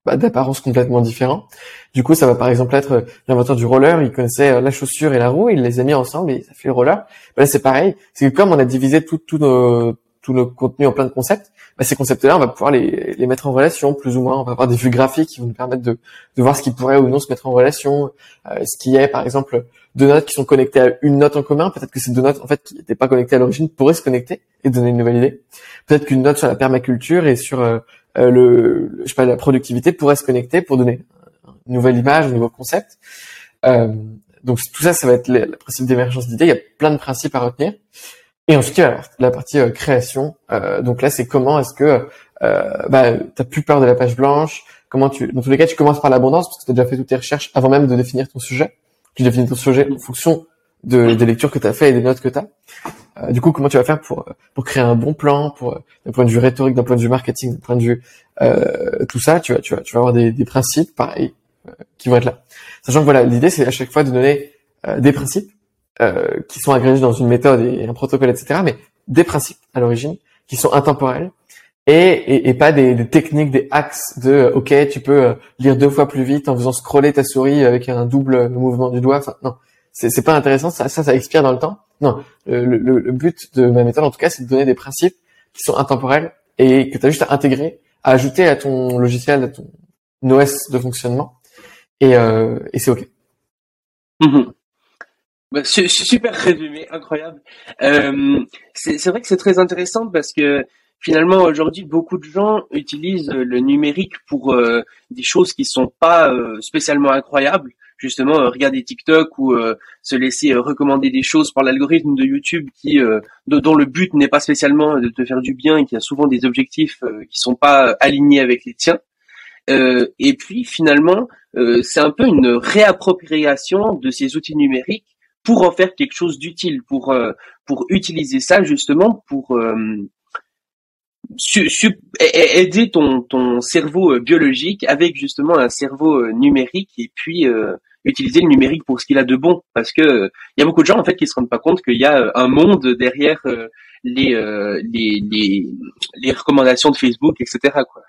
bah, d'apparence complètement différents. Du coup, ça va par exemple être euh, l'inventeur du roller, il connaissait euh, la chaussure et la roue, il les a mis ensemble et ça fait le roller. Bah, là, c'est pareil. C'est que comme on a divisé tout- tout nos, tous nos contenus en plein de concepts, bah, ces concepts-là, on va pouvoir les, les mettre en relation, plus ou moins. On va avoir des vues graphiques qui vont nous permettre de, de voir ce qui pourrait ou non se mettre en relation. Euh, ce qui est, par exemple, deux notes qui sont connectées à une note en commun. Peut-être que ces deux notes, en fait, qui n'étaient pas connectées à l'origine, pourraient se connecter et donner une nouvelle idée. Peut-être qu'une note sur la permaculture et sur euh, le, le- je sais pas, la productivité pourrait se connecter pour donner une nouvelle image, un nouveau concept. Euh, donc tout ça, ça va être le, principe d'émergence d'idées. Il y a plein de principes à retenir. Et ensuite, il y a la, partie euh, création. Euh, donc là, c'est comment est-ce que euh, bah, t'as plus peur de la page blanche? Comment tu, dans tous les cas, tu commences par l'abondance parce que tu as déjà fait toutes tes recherches avant même de définir ton sujet. Tu définis ton sujet en fonction de, des lectures que tu as fait et des notes que tu as. Euh, du coup, comment tu vas faire pour pour créer un bon plan, pour euh, d'un point de vue rhétorique, d'un point de vue marketing, d'un point de vue euh, tout ça, tu vas tu vas tu vas avoir des, des principes pareils euh, qui vont être là. Sachant que voilà, l'idée c'est à chaque fois de donner euh, des principes euh, qui sont agrégés dans une méthode et un protocole, etc. Mais des principes à l'origine qui sont intemporels et, et, et pas des, des techniques, des axes de euh, ok, tu peux euh, lire deux fois plus vite en faisant scroller ta souris avec un double mouvement du doigt. Enfin, non, c'est pas intéressant. Ça, ça, expire dans le temps? Non, le, but de ma méthode, en tout cas, c'est de donner des principes qui sont intemporels et que tu as juste à intégrer, à ajouter à ton logiciel, à ton OS de fonctionnement. Et, euh, et c'est ok. Mhm. Bah, su- su- super résumé, incroyable. Euh, c'est vrai que c'est très intéressant parce que finalement aujourd'hui beaucoup de gens utilisent le numérique pour euh, des choses qui sont pas spécialement incroyables. Justement, euh, regarder TikTok ou euh, se laisser euh, recommander des choses par l'algorithme de YouTube qui dont le but n'est pas spécialement de te faire du bien et qui a souvent des objectifs qui sont pas alignés avec les tiens. Euh, et puis finalement, euh, c'est un peu une réappropriation de ces outils numériques pour en faire quelque chose d'utile, pour euh, pour utiliser ça justement pour aider ton ton cerveau euh, biologique avec justement un cerveau euh, numérique et puis euh, utiliser le numérique pour ce qu'il a de bon parce que il y a beaucoup de gens en fait qui se rendent pas compte qu'il y a euh, un monde derrière euh, les, les les les recommandations de Facebook etc quoi.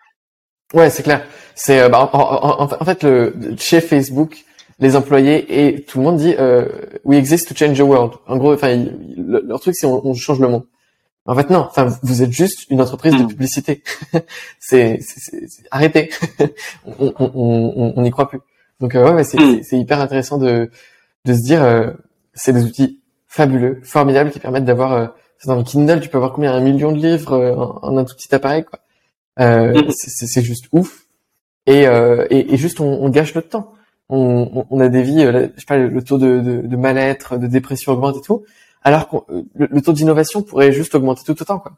Ouais, c'est clair. C'est bah, en, en- en- fait le chez Facebook, les employés et tout le monde dit euh, we exist to change the world. En gros, enfin leur truc c'est on, on change le monde. En fait non, enfin vous êtes juste une entreprise de Mm. publicité. c'est arrêtez. on on on on n'y croit plus. Donc euh, ouais, ouais, c'est hyper intéressant de de se dire euh, c'est des outils fabuleux, formidables qui permettent d'avoir euh, dans le Kindle, tu peux avoir combien un million de livres euh, en, en un tout petit appareil quoi. Euh, Mhm. c'est- juste ouf. Et, euh, et, et juste, on, on gâche notre temps. On, on, a des vies, euh, je sais pas, le taux de, de, de mal-être, de dépression augmente et tout, alors que le, le taux d'innovation pourrait juste augmenter tout autant. Quoi.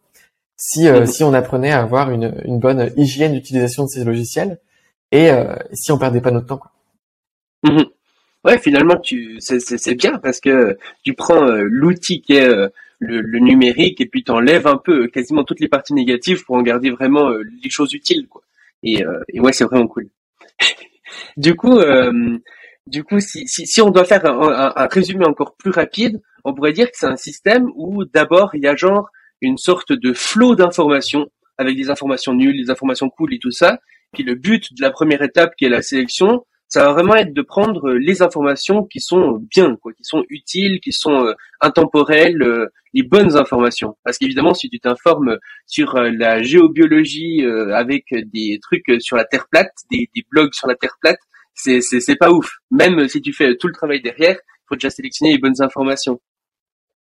Si, euh, si on apprenait à avoir une, une bonne hygiène d'utilisation de ces logiciels et euh, si on perdait pas notre temps. Quoi. Mhm. Ouais, finalement, tu, c'est bien parce que tu prends euh, l'outil qui est euh, le, le, numérique et puis t'enlèves un peu quasiment toutes les parties négatives pour en garder vraiment les choses utiles, quoi. Et, et ouais, c'est vraiment cool. du coup, du coup, si, si, si, on doit faire un, un, résumé encore plus rapide, on pourrait dire que c'est un système où d'abord il y a genre une sorte de flot d'informations avec des informations nulles, des informations cool et tout ça. Puis le but de la première étape qui est la sélection, ça va vraiment être de prendre les informations qui sont bien, quoi, qui sont utiles, qui sont euh, intemporelles, euh, les bonnes informations. Parce qu'évidemment, si tu t'informes sur euh, la géobiologie avec des trucs sur la Terre plate, des, des blogs sur la Terre plate, c'est c'est pas ouf. Même si tu fais tout le travail derrière, faut déjà sélectionner les bonnes informations.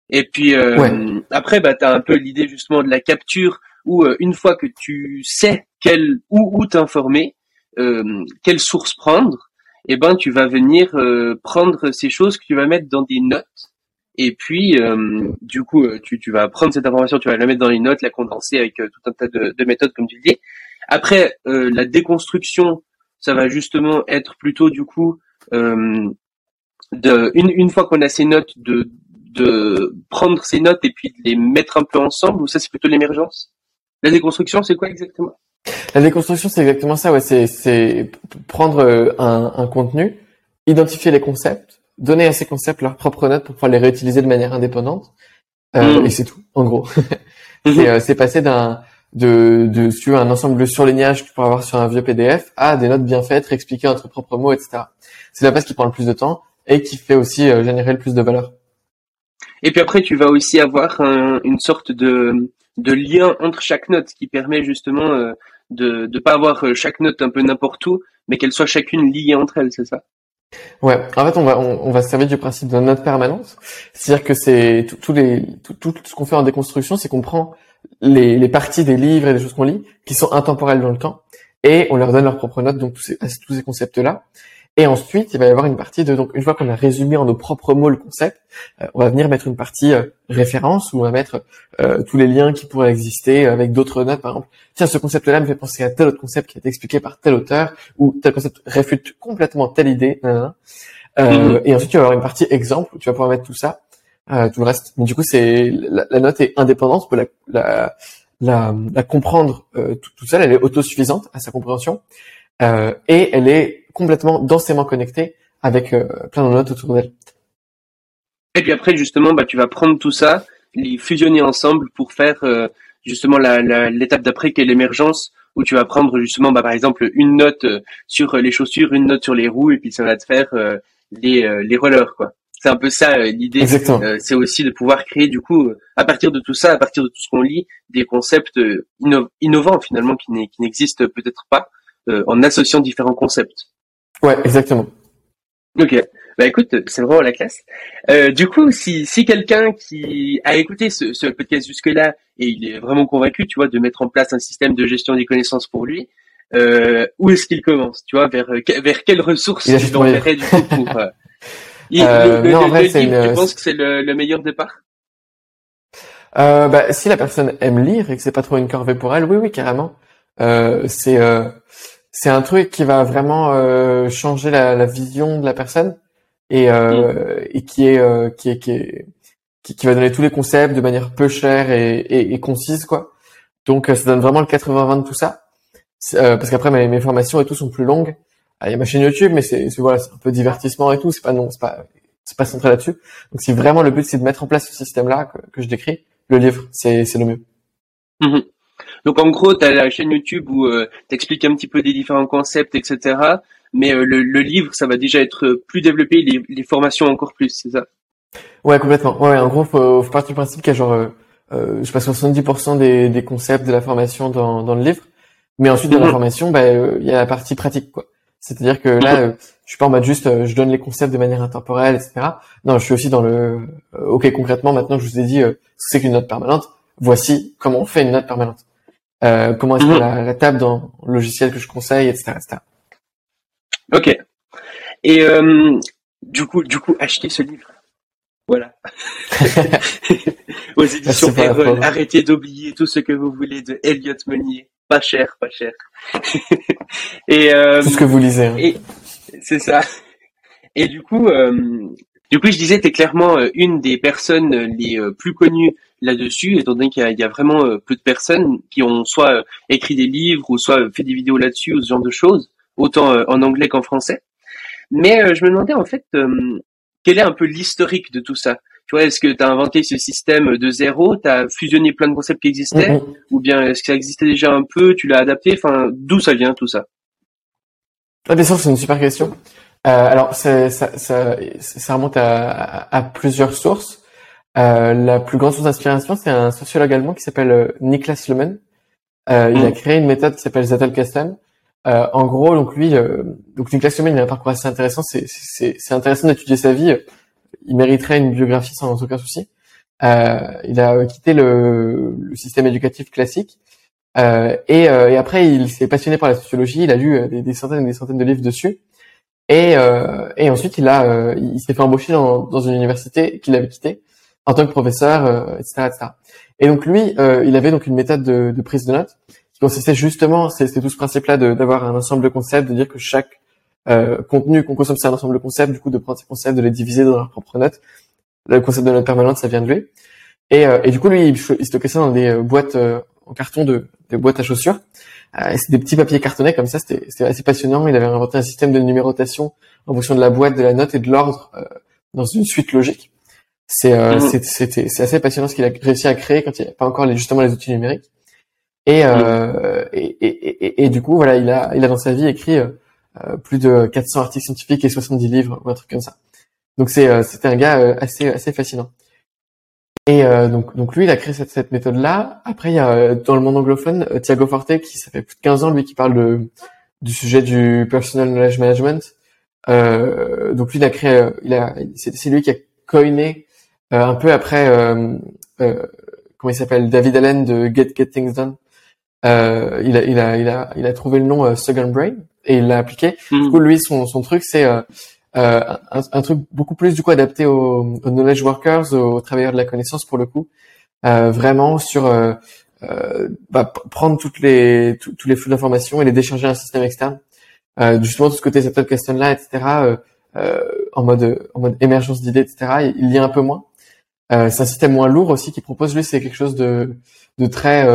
Et puis euh, après, bah t'as un peu l'idée justement de la capture où euh, une fois que tu sais quelle où où t'informer, euh, quelle source prendre, et eh ben tu vas venir euh, prendre ces choses que tu vas mettre dans des notes. Et puis du coup, tu, tu vas prendre cette information, tu vas la mettre dans les notes, la condenser avec tout un tas de, de méthodes comme tu le dis. Après, la déconstruction ça va justement être plutôt du coup euh, de une, une fois qu'on a ces notes de de prendre ces notes et puis de les mettre un peu ensemble ou ça c'est plutôt l'émergence? La déconstruction c'est quoi exactement? La déconstruction c'est exactement ça ouais c'est c'est prendre euh, un, un contenu identifier les concepts donner à ces concepts leurs propres notes pour pouvoir les réutiliser de manière indépendante euh, mmh. et c'est tout en gros mmh. c'est, euh, c'est passer d'un de, de suivre un ensemble de surlignages que tu pourras avoir sur un vieux PDF à des notes bien faites, réexpliquées entre propres mots, etc. C'est la base qui prend le plus de temps et qui fait aussi euh, générer le plus de valeur. Et puis après, tu vas aussi avoir une sorte de, de lien entre chaque note qui permet justement euh, de ne pas avoir euh, chaque note un peu n'importe où, mais qu'elles soient chacune liées entre elles, c'est ça? Ouais, en fait, on va on, va se servir du principe de note permanente, c'est-à-dire que c'est tous les tout, tout ce qu'on fait en déconstruction, c'est qu'on prend les, les, parties des livres et des choses qu'on lit qui sont intemporelles dans le temps et on leur donne leurs propres notes donc tous ces, tous ces concepts là et ensuite il va y avoir une partie de donc une fois qu'on a résumé en nos propres mots le concept euh, on va venir mettre une partie euh, référence où on va mettre euh, tous les liens qui pourraient exister avec d'autres notes par exemple tiens ce concept là me fait penser à tel autre concept qui a été expliqué par tel auteur ou tel concept réfute complètement telle idée mm-hmm. et ensuite tu vas avoir une partie exemple où tu vas pouvoir mettre tout ça euh, tout le reste. Mais du coup, c'est la, la, note est indépendante, on peut la, la, la, comprendre euh, toute seule, elle est autosuffisante à sa compréhension, euh, et elle est complètement densément connectée avec euh, plein de notes autour d'elle. Et puis après, justement, bah, tu vas prendre tout ça, les fusionner ensemble pour faire euh, justement l'étape d'après qui est l'émergence, où tu vas prendre justement, bah, par exemple, une note sur les chaussures, une note sur les roues, et puis ça va te faire les, les rollers, quoi c'est un peu ça euh, l'idée. Euh, c'est aussi de pouvoir créer du coup, à partir de tout ça, à partir de tout ce qu'on lit, des concepts euh, innovants finalement qui n'existent peut-être pas en associant différents concepts. Ouais, exactement. Ok. Bah écoute, c'est vraiment la classe. du coup, si, si quelqu'un qui a écouté ce, ce podcast jusque-là et il est vraiment convaincu, tu vois, de mettre en place un système de gestion des connaissances pour lui, où est-ce qu'il commence Tu vois, vers vers quelles ressources il du coup pour euh, le, non, en vrai, c'est une... Tu penses que c'est le, le, meilleur départ? Euh, bah, Si la personne aime lire et que c'est pas trop une corvée pour elle, oui, oui, carrément. Euh, c'est euh, c'est un truc qui va vraiment euh, changer la, la, vision de la personne et, euh, mm. et qui est qui est qui est qui, qui, va donner tous les concepts de manière peu chère et, et, et concise quoi. Donc ça donne vraiment le 80-20 de tout ça. parce qu'après mes, mes formations et tout sont plus longues il y a ma chaîne YouTube, mais c'est voilà, c'est un peu divertissement et tout. C'est pas non, c'est pas c'est pas centré là-dessus. Donc si vraiment le but c'est de mettre en place ce système-là que, que je décris, le livre c'est c'est le mieux. Mhm. Donc en gros, tu as la chaîne YouTube où euh, tu expliques un petit peu des différents concepts, etc. Mais euh, le, le, livre, ça va déjà être plus développé, les, les formations encore plus, c'est ça? Ouais, complètement. Ouais, en gros, faut, faut partir du principe qu'il y a genre, euh, euh je passe 70% des, des concepts de la formation dans, dans le livre, mais ensuite dans la mhm. formation, bah, il y a la partie pratique, quoi. C'est-à-dire que là, euh, je suis pas en mode juste, euh, je donne les concepts de manière intemporelle, etc. Non, je suis aussi dans le, euh, ok, concrètement, maintenant que je vous ai dit ce que c'est qu'une note permanente, voici comment on fait une note permanente. comment est-ce qu'on la, la table dans le logiciel que je conseille, etc., etc. Ok. Et du coup, du coup, achetez ce livre. Voilà. Aux éditions Erol, arrêtez d'oublier tout ce que vous voulez de Elliot Meunier pas cher, pas cher. et euh, c'est ce que vous lisez. Hein. C'est ça. Et du coup, du coup, je disais, tu es clairement une des personnes les plus connues là-dessus, étant donné qu'il y, a vraiment peu de personnes qui ont soit écrit des livres ou soit fait des vidéos là-dessus ou ce genre de choses, autant en anglais qu'en français. Mais je me demandais en fait, quel est un peu l'historique de tout ça? Tu vois, est-ce que tu as inventé ce système de zéro, tu as fusionné plein de concepts qui existaient, mm-hmm. ou bien est-ce que ça existait déjà un peu, tu l'as adapté, enfin, d'où ça vient tout ça? Ah, Bien sûr, c'est une super question. Euh, alors, ça, ça, ça, remonte à, à, plusieurs sources. Euh, la plus grande source d'inspiration, c'est un sociologue allemand qui s'appelle euh, Niklas Luhmann. Euh, Il a mm. créé une méthode qui s'appelle Zettelkasten. Euh, en gros, donc lui, euh, donc Niklas Luhmann, il a un parcours assez intéressant. C'est intéressant d'étudier sa vie il mériterait une biographie sans aucun souci. Euh, il a quitté le, le système éducatif classique euh, et, euh, et, après il s'est passionné par la sociologie. Il a lu euh, des, centaines et des centaines de livres dessus. Et, euh, et ensuite il a il s'est fait embaucher dans, dans une université qu'il avait quittée en tant que professeur, etc., etc. Et donc lui, il avait donc une méthode de, de prise de notes qui consistait justement, c'est tout ce principe-là d'avoir un ensemble de concepts, de dire que chaque euh, contenu qu'on consomme, c'est un ensemble de concepts, du coup, de prendre ces concepts, de les diviser dans leurs propres notes. Le concept de note permanente, ça vient de lui. Et, euh, et du coup, lui, il, stockait ça dans des euh, boîtes en carton de des boîtes à chaussures. Euh, c'est des petits papiers cartonnés comme ça. C'était assez passionnant. Il avait inventé un système de numérotation en fonction de la boîte, de la note et de l'ordre dans une suite logique. C'est euh, mmh. assez passionnant ce qu'il a réussi à créer quand il n'y avait pas encore les, justement les outils numériques. Et, euh, et, et, et, et, du coup, voilà, il a, il a dans sa vie écrit euh, plus de 400 articles scientifiques et 70 livres ou un truc comme ça. Donc c'est euh, c'était un gars euh, assez assez fascinant. Et donc donc lui il a créé cette, cette méthode là. Après il y a dans le monde anglophone Thiago Forte qui ça fait plus de 15 ans lui qui parle de du sujet du personal knowledge management. Euh, donc lui il a créé il a c'est lui qui a coiné un peu après comment il s'appelle David Allen de Get Get Things Done. Euh, il, a, il, a, il, a, il a trouvé le nom Second Brain et il l'a appliqué. Du mm. coup, lui, son, son truc, c'est euh, euh, un, un, truc beaucoup plus du coup adapté aux, knowledge workers, aux travailleurs de la connaissance pour le coup, euh, vraiment sur euh, euh bah, prendre toutes les tous les flux d'informations et les décharger à un système externe. Euh, justement, tout ce côté cette question là, etc. en mode en mode émergence d'idées, etc. Il y a un peu moins. c'est un système moins lourd aussi qui propose lui, c'est quelque chose de de très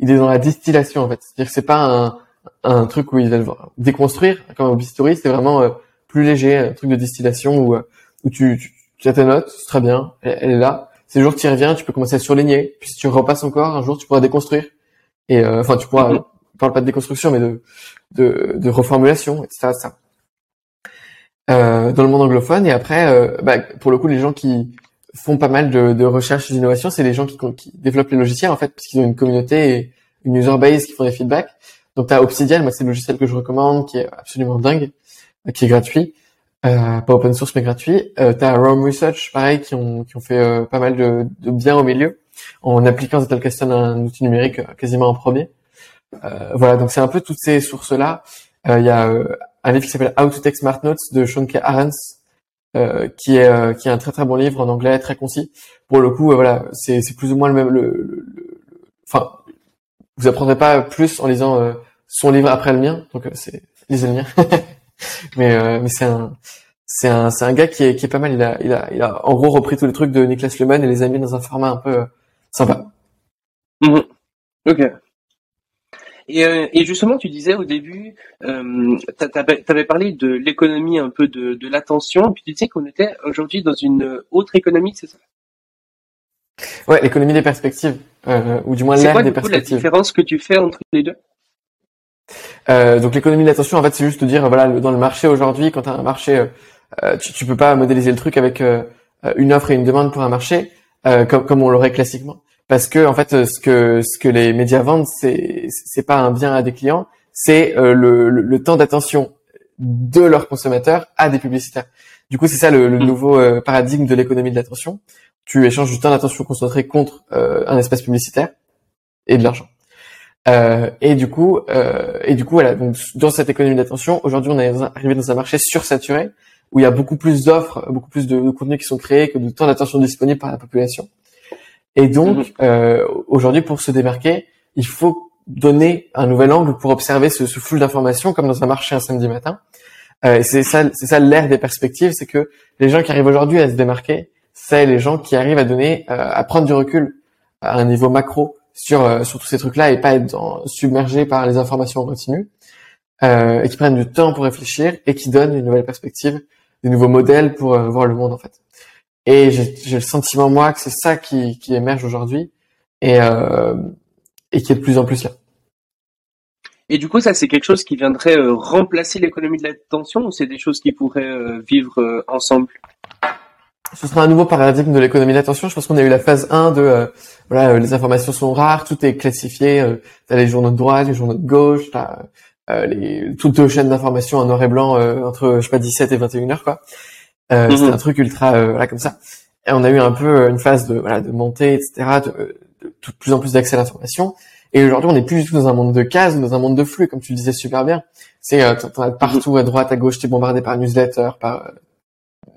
il est dans la distillation en fait. C'est-à-dire que c'est pas un un truc où ils veulent déconstruire, comme au bistouri, c'est vraiment euh, plus léger, un truc de distillation où, euh, où tu, tu, tu as ta note, c'est très bien, elle, est là. Ces jours tu y reviens, tu peux commencer à surligner, puis si tu repasses encore, un jour tu pourras déconstruire. Et euh, enfin, tu pourras, mm-hmm. on parle pas de déconstruction, mais de, de, de reformulation, etc. Ça. Euh, dans le monde anglophone, et après, bah, pour le coup, les gens qui font pas mal de, de recherche et d'innovation, c'est les gens qui, qui développent les logiciels en fait, parce qu'ils ont une communauté et une user base qui font des feedbacks. Donc tu as Obsidian, moi c'est le logiciel que je recommande, qui est absolument dingue, euh, qui est gratuit, euh, pas open source mais gratuit. Euh, tu as Rome Research, pareil, qui ont, qui ont fait euh, pas mal de, de, bien au milieu, en appliquant Zettelkasten à un outil numérique euh, quasiment en premier. voilà, donc c'est un peu toutes ces sources-là. Il y a un livre qui s'appelle How to Take Smart Notes de Sean K. Arens, qui est qui est un très très bon livre en anglais, très concis. Pour le coup, voilà, c'est plus ou moins le même. Le, le, le, enfin, vous apprendrez pas plus en lisant euh, son livre après le mien, donc euh, c'est lisez le mien. mais euh, mais c'est un c'est un c'est un gars qui est qui est pas mal. Il a il a il a en gros repris tous les trucs de Niklas Luhmann et les a mis dans un format un peu sympa. Mmh. Ok. Et, et, justement, tu disais au début, euh, tu avais parlé de l'économie un peu de, de l'attention, puis tu disais qu'on était aujourd'hui dans une autre économie, c'est ça? Ouais, l'économie des perspectives, euh, ou du moins l'ère des perspectives. C'est la différence que tu fais entre les deux? Euh, Donc l'économie de l'attention, en fait, c'est juste de dire, voilà, dans le marché aujourd'hui, quand tu as un marché, euh, euh, tu, tu peux pas modéliser le truc avec euh, une offre et une demande pour un marché, comme, comme on l'aurait classiquement, parce que en fait, ce que ce que les médias vendent, c'est c'est pas un bien à des clients, c'est le, le, le, temps d'attention de leurs consommateurs à des publicitaires. Du coup, c'est ça le, le hmm. nouveau paradigme de l'économie de l'attention tu échanges du temps d'attention concentré contre euh, un espace publicitaire et de l'argent. Euh, et du coup, euh, et du coup, voilà. Donc, dans cette économie d'attention, aujourd'hui, on est arrivé dans un marché sursaturé où il y a beaucoup plus d'offres, beaucoup plus de, contenus qui sont créés que de temps d'attention disponible par la population. Et donc, mhm. euh, aujourd'hui, pour se démarquer, il faut donner un nouvel angle pour observer ce, ce flux d'informations, comme dans un marché un samedi matin, Euh, c'est ça, c'est ça l'ère des perspectives, c'est que les gens qui arrivent aujourd'hui à se démarquer, c'est les gens qui arrivent à donner, euh, à prendre du recul à un niveau macro sur euh, sur tous ces trucs-là et pas être dans, submergé par les informations en continu, euh, et qui prennent du temps pour réfléchir et qui donnent une nouvelle perspective, des nouveaux modèles pour voir le monde en fait. Et j'ai le sentiment moi que c'est ça qui, qui émerge aujourd'hui et et qui est de plus en plus là. Et du coup, ça, c'est quelque chose qui viendrait remplacer l'économie de l'attention ou c'est des choses qui pourraient vivre ensemble? Ce sera un nouveau paradigme de l'économie de l'attention. Je pense qu'on a eu la phase 1 de voilà, les informations sont rares, tout est classifié. Euh, t'as les journaux de droite, les journaux de gauche, t'as les toutes les chaînes d'information en noir et blanc entre je sais pas 17 et 21 heures quoi. Mm C'était un truc ultra voilà comme ça. Et on a eu un peu une phase de voilà de montée etc. de, de, de plus en plus d'accès à l'information. Et aujourd'hui, on n'est plus du tout dans un monde de cases, dans un monde de flux, comme tu le disais super bien. C'est euh, partout, à droite, à gauche, t'es bombardé par newsletter, par euh,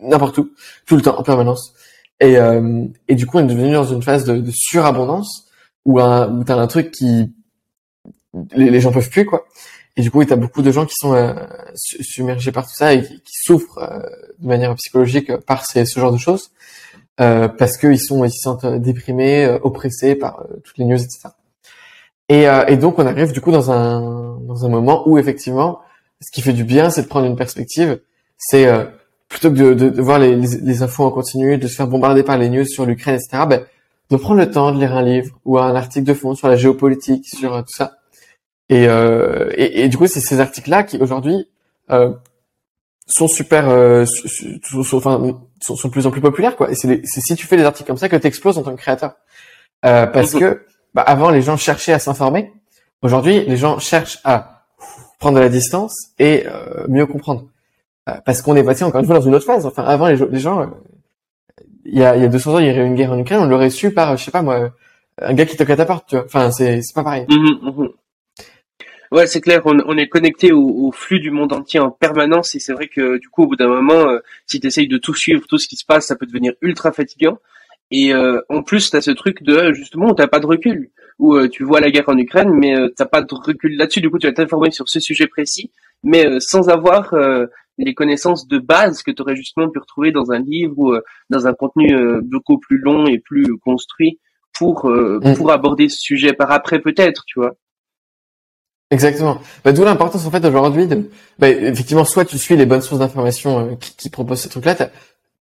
n'importe où, tout le temps, en permanence. Et, euh, et du coup, on est devenu dans une phase de, surabondance où, un, où t'as un truc qui les, les, gens peuvent plus quoi. Et du coup, t'as beaucoup de gens qui sont euh, submergés par tout ça et qui, souffrent euh, de manière psychologique par ces, ce genre de choses parce qu'ils sont ils se sentent déprimés, oppressés par toutes les news, etc. Et, euh, et, donc on arrive du coup dans un dans un moment où effectivement, ce qui fait du bien, c'est de prendre une perspective. C'est euh, plutôt que de, de, de voir les, les, les, infos en continu, de se faire bombarder par les news sur l'Ukraine, etc. Ben, de prendre le temps de lire un livre ou un article de fond sur la géopolitique, sur euh, tout ça. Et, euh, et, et, du coup, c'est ces articles-là qui aujourd'hui euh, sont super, euh, sont, enfin, sont, sont, de plus en plus populaires, quoi. Et c'est si tu fais des articles comme ça que tu exploses en tant que créateur, parce mhm. que bah, avant, les gens cherchaient à s'informer. Aujourd'hui, les gens cherchent à prendre de la distance et euh, mieux comprendre. Euh, parce qu'on est passé encore une fois dans une autre phase. Enfin, avant, les, gens, euh, il y, a, y a 200 ans, il y aurait eu une guerre en Ukraine, on l'aurait su par, je sais pas moi, un gars qui toque à ta porte, tu vois. Enfin, c'est, pas pareil. Mmh. Ouais, c'est clair, on, on est connecté au, flux du monde entier en permanence et c'est vrai que du coup, au bout d'un moment, si tu essayes de tout suivre, tout ce qui se passe, ça peut devenir ultra fatigant. Et euh, en plus, tu as ce truc de justement où t'as pas de recul, où euh, tu vois la guerre en Ukraine, mais euh, t'as pas de recul là-dessus. Du coup, tu vas t'informer sur ce sujet précis, mais euh, sans avoir les connaissances de base que tu aurais justement pu retrouver dans un livre ou dans un contenu beaucoup plus long et plus construit pour mm. pour aborder ce sujet par après peut-être, tu vois. Exactement. Bah, D'où l'importance en fait aujourd'hui de, bah, effectivement, soit tu suis les bonnes sources d'information qui, qui, proposent ces trucs-là,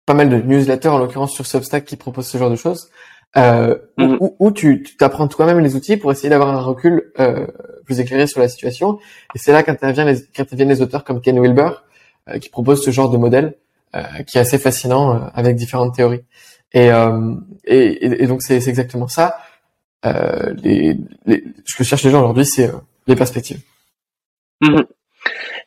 pas mal de newsletters en l'occurrence sur Substack qui proposent ce genre de choses, euh, mhm. où, tu t'apprends toi-même les outils pour essayer d'avoir un recul euh, plus éclairé sur la situation. Et c'est là qu'interviennent les, qu'interviennent les auteurs comme Ken Wilber euh, qui proposent ce genre de modèle euh, qui est assez fascinant euh, avec différentes théories. Et, euh, donc c'est, exactement ça. Les, les, ce que cherchent les gens aujourd'hui, c'est les perspectives. Mhm.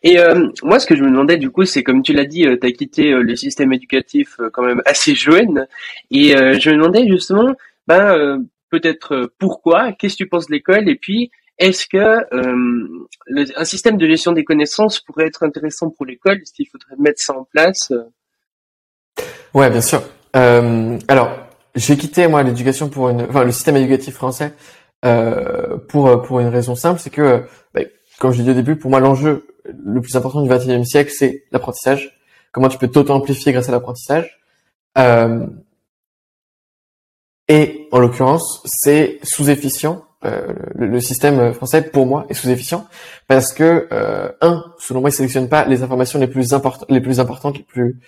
Et euh, moi, ce que je me demandais du coup, c'est comme tu l'as dit, euh, tu as quitté euh, le système éducatif quand même assez jeune, et je me demandais justement, ben peut-être pourquoi, qu'est-ce que tu penses de l'école, et puis est-ce que un système de gestion des connaissances pourrait être intéressant pour l'école Est-ce qu'il faudrait mettre ça en place Ouais, bien sûr. alors, j'ai quitté moi l'éducation pour une, enfin le système éducatif français pour pour une raison simple, c'est que, bah, comme je l'ai dit au début, pour moi l'enjeu le plus important du XXIe siècle, c'est l'apprentissage. Comment tu peux t'auto-amplifier grâce à l'apprentissage. Euh, et en l'occurrence, c'est sous-efficient. Euh, le, système français, pour moi, est sous-efficient parce que euh, un, selon moi, il sélectionne pas les informations les plus importantes, les plus importantes, les plus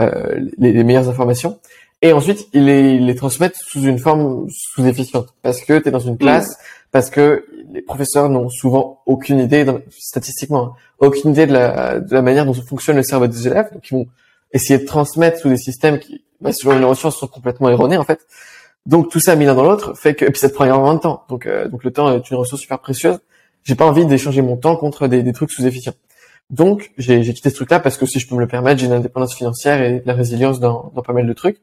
euh, les, meilleures informations. Et ensuite, il les, les transmettent sous une forme sous-efficiente parce que tu es dans une classe, parce que les professeurs n'ont souvent aucune idée, statistiquement, hein, aucune idée de la, de la manière dont fonctionne le cerveau des élèves. Donc, ils vont essayer de transmettre sous des systèmes qui, bah, selon les neurosciences, sont complètement erronés, en fait. Donc, tout ça mis l'un dans l'autre fait que, et puis ça te prend énormément de temps. Donc, euh, donc le temps est une ressource super précieuse. J'ai pas envie d'échanger mon temps contre des, des trucs sous-efficients. Donc, j'ai quitté ce truc-là parce que si je peux me le permettre, j'ai une indépendance financière et de la résilience dans, dans pas mal de trucs.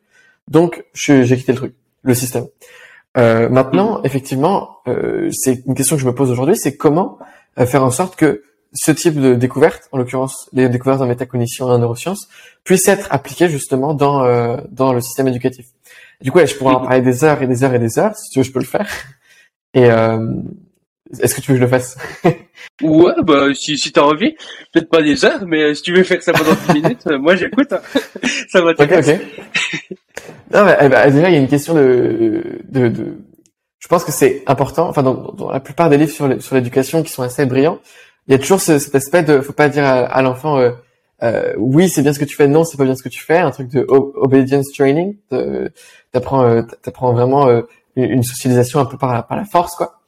Donc, j'ai quitté le truc, le système. Euh, maintenant, effectivement, euh, c'est une question que je me pose aujourd'hui, c'est comment euh, faire en sorte que ce type de découverte, en l'occurrence les découvertes en métacognition et en neurosciences, puisse être appliqué justement dans euh, dans le système éducatif. Du coup, je pourrais en parler des heures et des heures et des heures, si tu veux, je peux le faire. Et Est-ce que tu veux que je le fasse? Ouais, bah si, si t'as envie, peut-être pas des heures, mais si tu veux faire ça pendant 10 minutes, euh, moi j'écoute. Hein. ça va Ok, ok. non, eh ben, déjà, il y a une question de, de, de... Je pense que c'est important. Enfin, dans, dans, la plupart des livres sur sur l'éducation qui sont assez brillants, il y a toujours ce, cet aspect de, faut pas dire à, l'enfant, euh, euh, oui, c'est bien ce que tu fais, non, c'est pas bien ce que tu fais. Un truc de obedience training. T'apprends, euh, t'apprends vraiment euh, une socialisation un peu par la, par la force, quoi.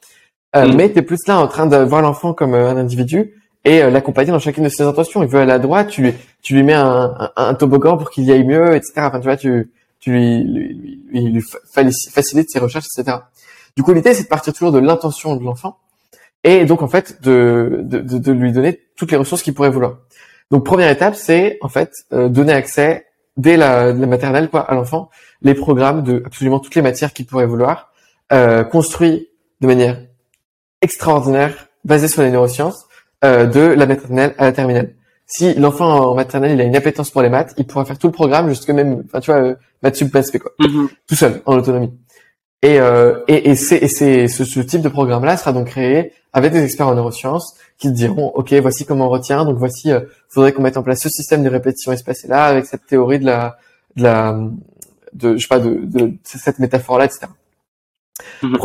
Euh, mm. Mais tu es plus là en train de voir l'enfant comme un individu et l'accompagner dans chacune de ses intentions. Il veut aller à droite, tu lui, tu lui mets un, un, toboggan pour qu'il y aille mieux, etc. Enfin, tu vois, tu, tu lui, lui, lui, lui facilites ses recherches, etc. Du coup, l'idée, c'est de partir toujours de l'intention de l'enfant et donc, en fait, de, de, de, lui donner toutes les ressources qu'il pourrait vouloir. Donc, première étape, c'est en fait donner accès dès la, la maternelle quoi, à l'enfant les programmes de absolument toutes les matières qu'il pourrait vouloir, euh, construits de manière extraordinaire basé sur les neurosciences euh, de la maternelle à la terminale. Si l'enfant en maternelle il a une appétence pour les maths, il pourra faire tout le programme jusque même, enfin tu vois, euh, maths maths quoi, mm-hmm. tout seul en autonomie. Et euh, et, et c'est et c'est ce, ce, type de programme là sera donc créé avec des experts en neurosciences qui te diront ok voici comment on retient donc voici euh, faudrait qu'on mette en place ce système de répétition espacée là avec cette théorie de la de la de je sais pas de, de cette métaphore là etc. Mhm.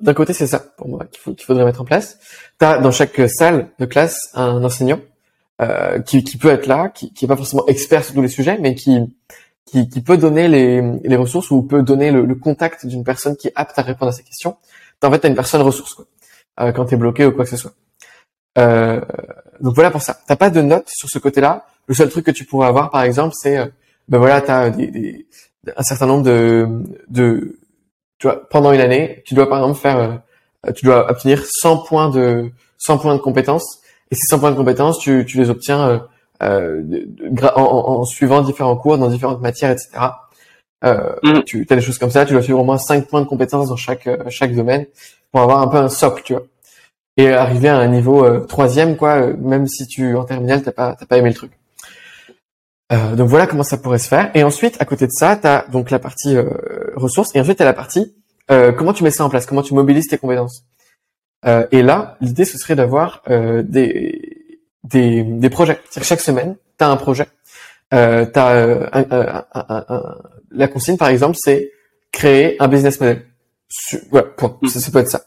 D'un côté, c'est ça pour moi qu'il qu'il faudrait mettre en place. T'as dans chaque salle de classe un enseignant euh, qui, qui peut être là, qui, qui est pas forcément expert sur tous les sujets, mais qui qui, qui peut donner les, les ressources ou peut donner le, le contact d'une personne qui est apte à répondre à ces questions. en fait, t'as une personne ressource quoi, euh, quand t'es bloqué ou quoi que ce soit. Euh, donc voilà pour ça. T'as pas de notes sur ce côté-là. Le seul truc que tu pourrais avoir, par exemple, c'est euh, ben voilà, t'as des, des, un certain nombre de, de tu vois, pendant une année, tu dois par exemple faire, euh, tu dois obtenir 100 points de 100 points de compétences. Et ces 100 points de compétences, tu, tu les obtiens euh, en, en, suivant différents cours dans différentes matières, etc. Euh, mm. Tu as des choses comme ça. Tu dois suivre au moins 5 points de compétences dans chaque chaque domaine pour avoir un peu un socle, tu vois. Et arriver à un niveau troisième, quoi. Même si tu en terminale, t'as pas t'as pas aimé le truc. Euh, donc voilà comment ça pourrait se faire. Et ensuite, à côté de ça, tu as donc la partie euh, ressources, et ensuite tu as la partie euh, comment tu mets ça en place, comment tu mobilises tes compétences. Euh, et là, l'idée, ce serait d'avoir euh, des, des, des projets. chaque semaine, tu as un projet. Euh, as, un, un, un, la consigne, par exemple, c'est créer un business model. Ouais, point. Ça, ça peut être ça.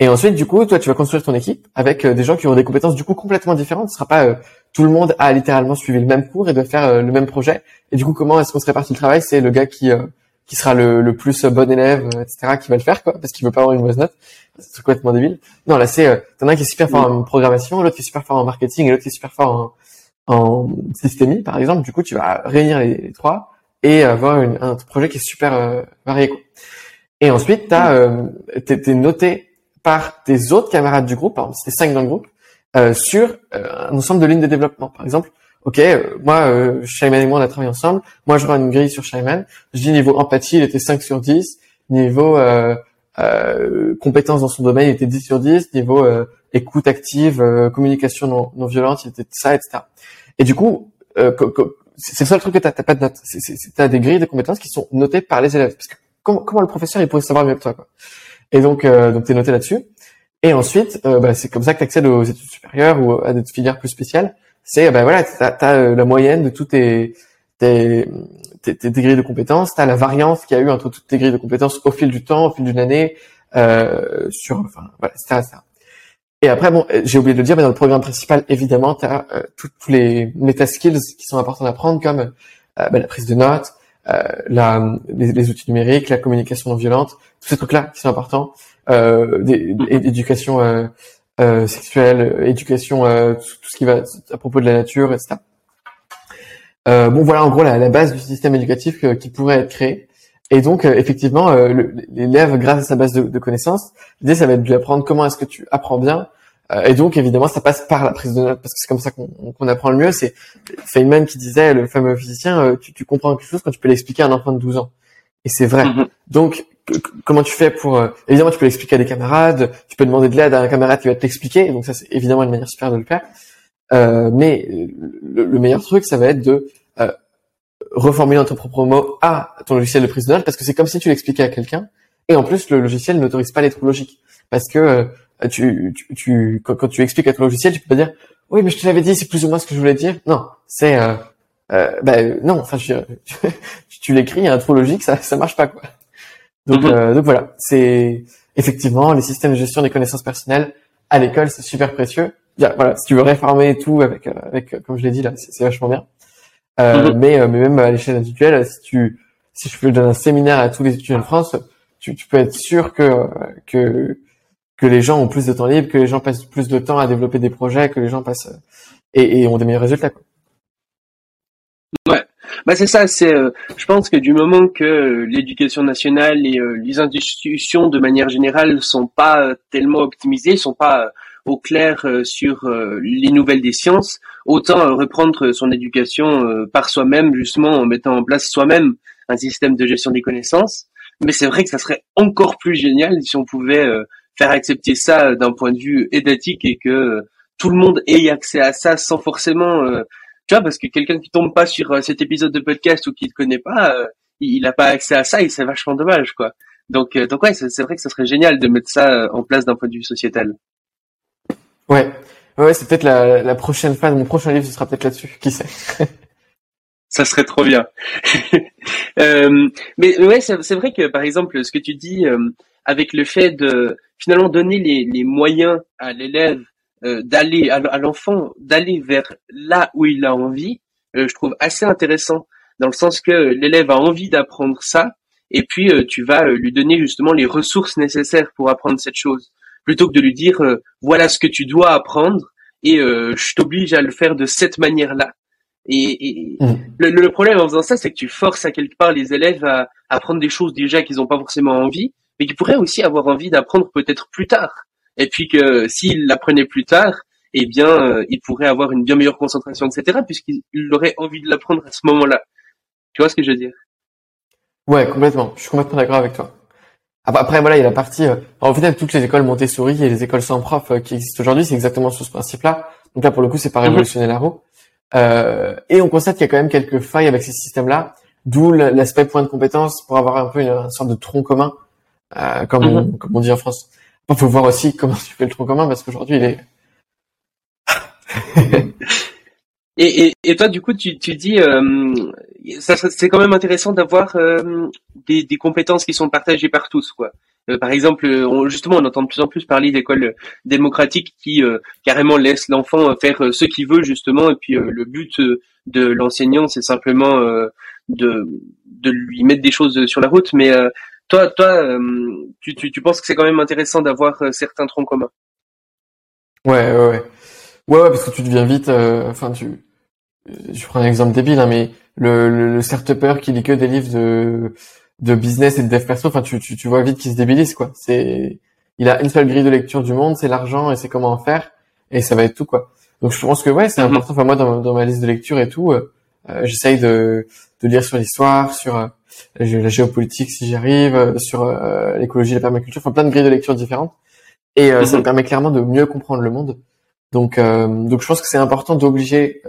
Et ensuite, du coup, toi, tu vas construire ton équipe avec des gens qui ont des compétences du coup complètement différentes. Ce sera pas tout le monde a littéralement suivi le même cours et doit faire euh, le même projet. Et du coup, comment est-ce qu'on se répartit le travail? C'est le gars qui euh, qui sera le, le plus bon élève, euh, etc., qui va le faire, quoi, parce qu'il veut pas avoir une mauvaise note. C'est complètement débile. Non, là, c'est t'en as un qui est super fort en programmation, l'autre qui est super fort en marketing et l'autre qui est super fort en, en systémie, par exemple. Du coup, tu vas réunir les, trois et avoir une, un projet qui est super varié. Quoi. Et ensuite, t'as euh, t'es, t'es noté par tes autres camarades du groupe, par exemple, si t'es cinq dans le groupe, euh, sur euh, un ensemble de lignes de développement. Par exemple, ok, euh, moi, euh, et moi, on a travaillé ensemble. Moi, je rends une grille sur Shaiman. Je dis niveau empathie, il était 5 sur 10. Niveau euh, euh, compétence dans son domaine, il était 10 sur 10. Niveau écoute active, communication non, non, violente, il était ça, etc. Et du coup, c'est le seul truc que t'as, t'as pas de notes. C'est, as des grilles de compétences qui sont notées par les élèves. Parce que comment, comment le professeur il pourrait savoir mieux que toi, quoi. Et donc, euh, donc t'es noté là-dessus. Et ensuite, euh, bah, c'est comme ça que tu accèdes aux études supérieures ou à des filières plus spéciales. C'est ben voilà, tu as, euh, la moyenne de tous tes, tes, tes, tes degrés de compétences, tu as la variance qu'il y a eu entre toutes tes grilles de compétences au fil du temps, au fil d'une année, euh, sur, enfin, voilà, etc., Et après, bon, j'ai oublié de le dire, mais dans le programme principal, évidemment, tu as euh, tous les meta skills qui sont importants à apprendre, comme euh, bah, la prise de notes, euh, la, les, les, outils numériques, la communication non violente, tous ces trucs-là qui sont importants euh, éducation euh, euh, sexuelle, éducation, euh, tout, ce qui va à propos de la nature, etc. Euh, bon, voilà en gros la, la base du système éducatif qui pourrait être créé. Et donc, effectivement, l'élève, grâce à sa base de, de connaissances, l'idée, ça va être de lui apprendre comment est-ce que tu apprends bien. Et donc, évidemment, ça passe par la prise de notes, parce que c'est comme ça qu'on apprend le mieux. C'est Feynman qui disait, le fameux physicien, tu, tu comprends quelque chose quand tu peux l'expliquer à un enfant de 12 ans. Et c'est vrai. Mm-hmm. Donc, comment tu fais pour euh, évidemment tu peux l'expliquer à des camarades tu peux demander de l'aide à un camarade qui va t'expliquer donc ça c'est évidemment une manière super de le faire euh, mais le, meilleur truc ça va être de euh, reformuler dans ton propre mot à ton logiciel de prise de notes parce que c'est comme si tu l'expliquais à quelqu'un Et en plus, le logiciel n'autorise pas les trous logiques. Parce que euh, tu, tu, tu quand, tu expliques à ton logiciel, tu peux pas dire oui, mais je te l'avais dit, c'est plus ou moins ce que je voulais dire. Non, c'est euh, euh, ben, non. Enfin, je, tu, tu l'écris, il y a un trou logique, ça ça marche pas quoi. Donc, euh, donc voilà, c'est effectivement les systèmes de gestion des connaissances personnelles à l'école, c'est super précieux. Voilà, si tu veux réformer tout avec euh, avec comme je l'ai dit là, c'est vachement bien. Euh, mhm. mais, mais même à l'échelle individuelle, si tu si je peux donner un séminaire à tous les étudiants de France, tu, tu peux être sûr que que que les gens ont plus de temps libre, que les gens passent plus de temps à développer des projets, que les gens passent et, ont des meilleurs résultats. Ouais, bah c'est ça. C'est, euh, je pense que du moment que euh, l'éducation nationale et euh, les institutions de manière générale sont pas tellement optimisées, sont pas au clair sur les nouvelles des sciences, autant reprendre son éducation par soi-même, justement en mettant en place soi-même un système de gestion des connaissances. Mais c'est vrai que ça serait encore plus génial si on pouvait faire accepter ça d'un point de vue étatique et que tout le monde ait accès à ça sans forcément, euh, tu vois, parce que quelqu'un qui tombe pas sur euh, cet épisode de podcast ou qui ne connaît pas, euh, il n'a pas accès à ça et c'est vachement dommage, quoi. Donc, donc ouais, c'est vrai que ce serait génial de mettre ça en place d'un point de vue sociétal. Ouais, ouais, c'est peut-être la, la prochaine phase. Mon prochain livre, ce sera peut-être là-dessus. Qui sait? Ça serait trop bien. euh, mais ouais, c'est vrai que par exemple, ce que tu dis avec le fait de finalement donner les, les moyens à l'élève euh, d'aller à, l'enfant d'aller vers là où il a envie, euh, je trouve assez intéressant dans le sens que l'élève a envie d'apprendre ça et puis euh, tu vas lui donner justement les ressources nécessaires pour apprendre cette chose plutôt que de lui dire voilà ce que tu dois apprendre et je t'oblige à le faire de cette manière-là. Et, mmh. le, le, problème en faisant ça, c'est que tu forces à quelque part les élèves à apprendre des choses déjà qu'ils n'ont pas forcément envie, mais qui pourraient aussi avoir envie d'apprendre peut-être plus tard et puis que s'il l'apprenait plus tard, eh bien, euh, il pourrait avoir une bien meilleure concentration, etc., puisqu'il aurait envie de l'apprendre à ce moment-là. Tu vois ce que je veux dire? Ouais, complètement. Je suis complètement d'accord avec toi. Après, voilà, il y a la partie. Euh, en fait, toutes les écoles Montessori et les écoles sans prof euh, qui existent aujourd'hui, c'est exactement sur ce principe-là. Donc là, pour le coup, c'est pas mhm. révolutionner la roue. Euh, et on constate qu'il y a quand même quelques failles avec ces systèmes-là, d'où l'aspect point de compétence pour avoir un peu une, sorte de tronc commun, euh, comme, mhm. comme on dit en France. Il faut voir aussi comment tu fais le tronc commun parce qu'aujourd'hui il est. et, et, et, toi, du coup, tu, tu dis, euh, ça, c'est quand même intéressant d'avoir euh, des, des, compétences qui sont partagées par tous, quoi. Par exemple, on, justement, on entend de plus en plus parler d'écoles démocratiques qui carrément laissent l'enfant faire ce qu'il veut, justement, et puis le but de l'enseignant, c'est simplement de, de lui mettre des choses sur la route, mais toi, toi, euh, tu, tu, tu, penses que c'est quand même intéressant d'avoir euh, certains troncs communs? Ouais, ouais, ouais. Ouais, parce que tu deviens vite. Euh, enfin, tu. Je prends un exemple débile, hein, mais le, le, le start qui lit que des livres de de business et de dev perso, enfin, tu, tu, tu vois vite qu'il se débilise, quoi. C'est, il a une seule grille de lecture du monde, c'est l'argent et c'est comment en faire, et ça va être tout, quoi. Donc, je pense que ouais, c'est mhm. important. Enfin, moi, dans, dans ma liste de lecture et tout, euh, j'essaye de de lire sur l'histoire, sur la géopolitique si j'y arrive, euh, sur euh, l'écologie, la permaculture, enfin plein de grilles de lecture différentes. Et euh, ça me mhm. permet clairement de mieux comprendre le monde. Donc, donc je pense que c'est important d'obliger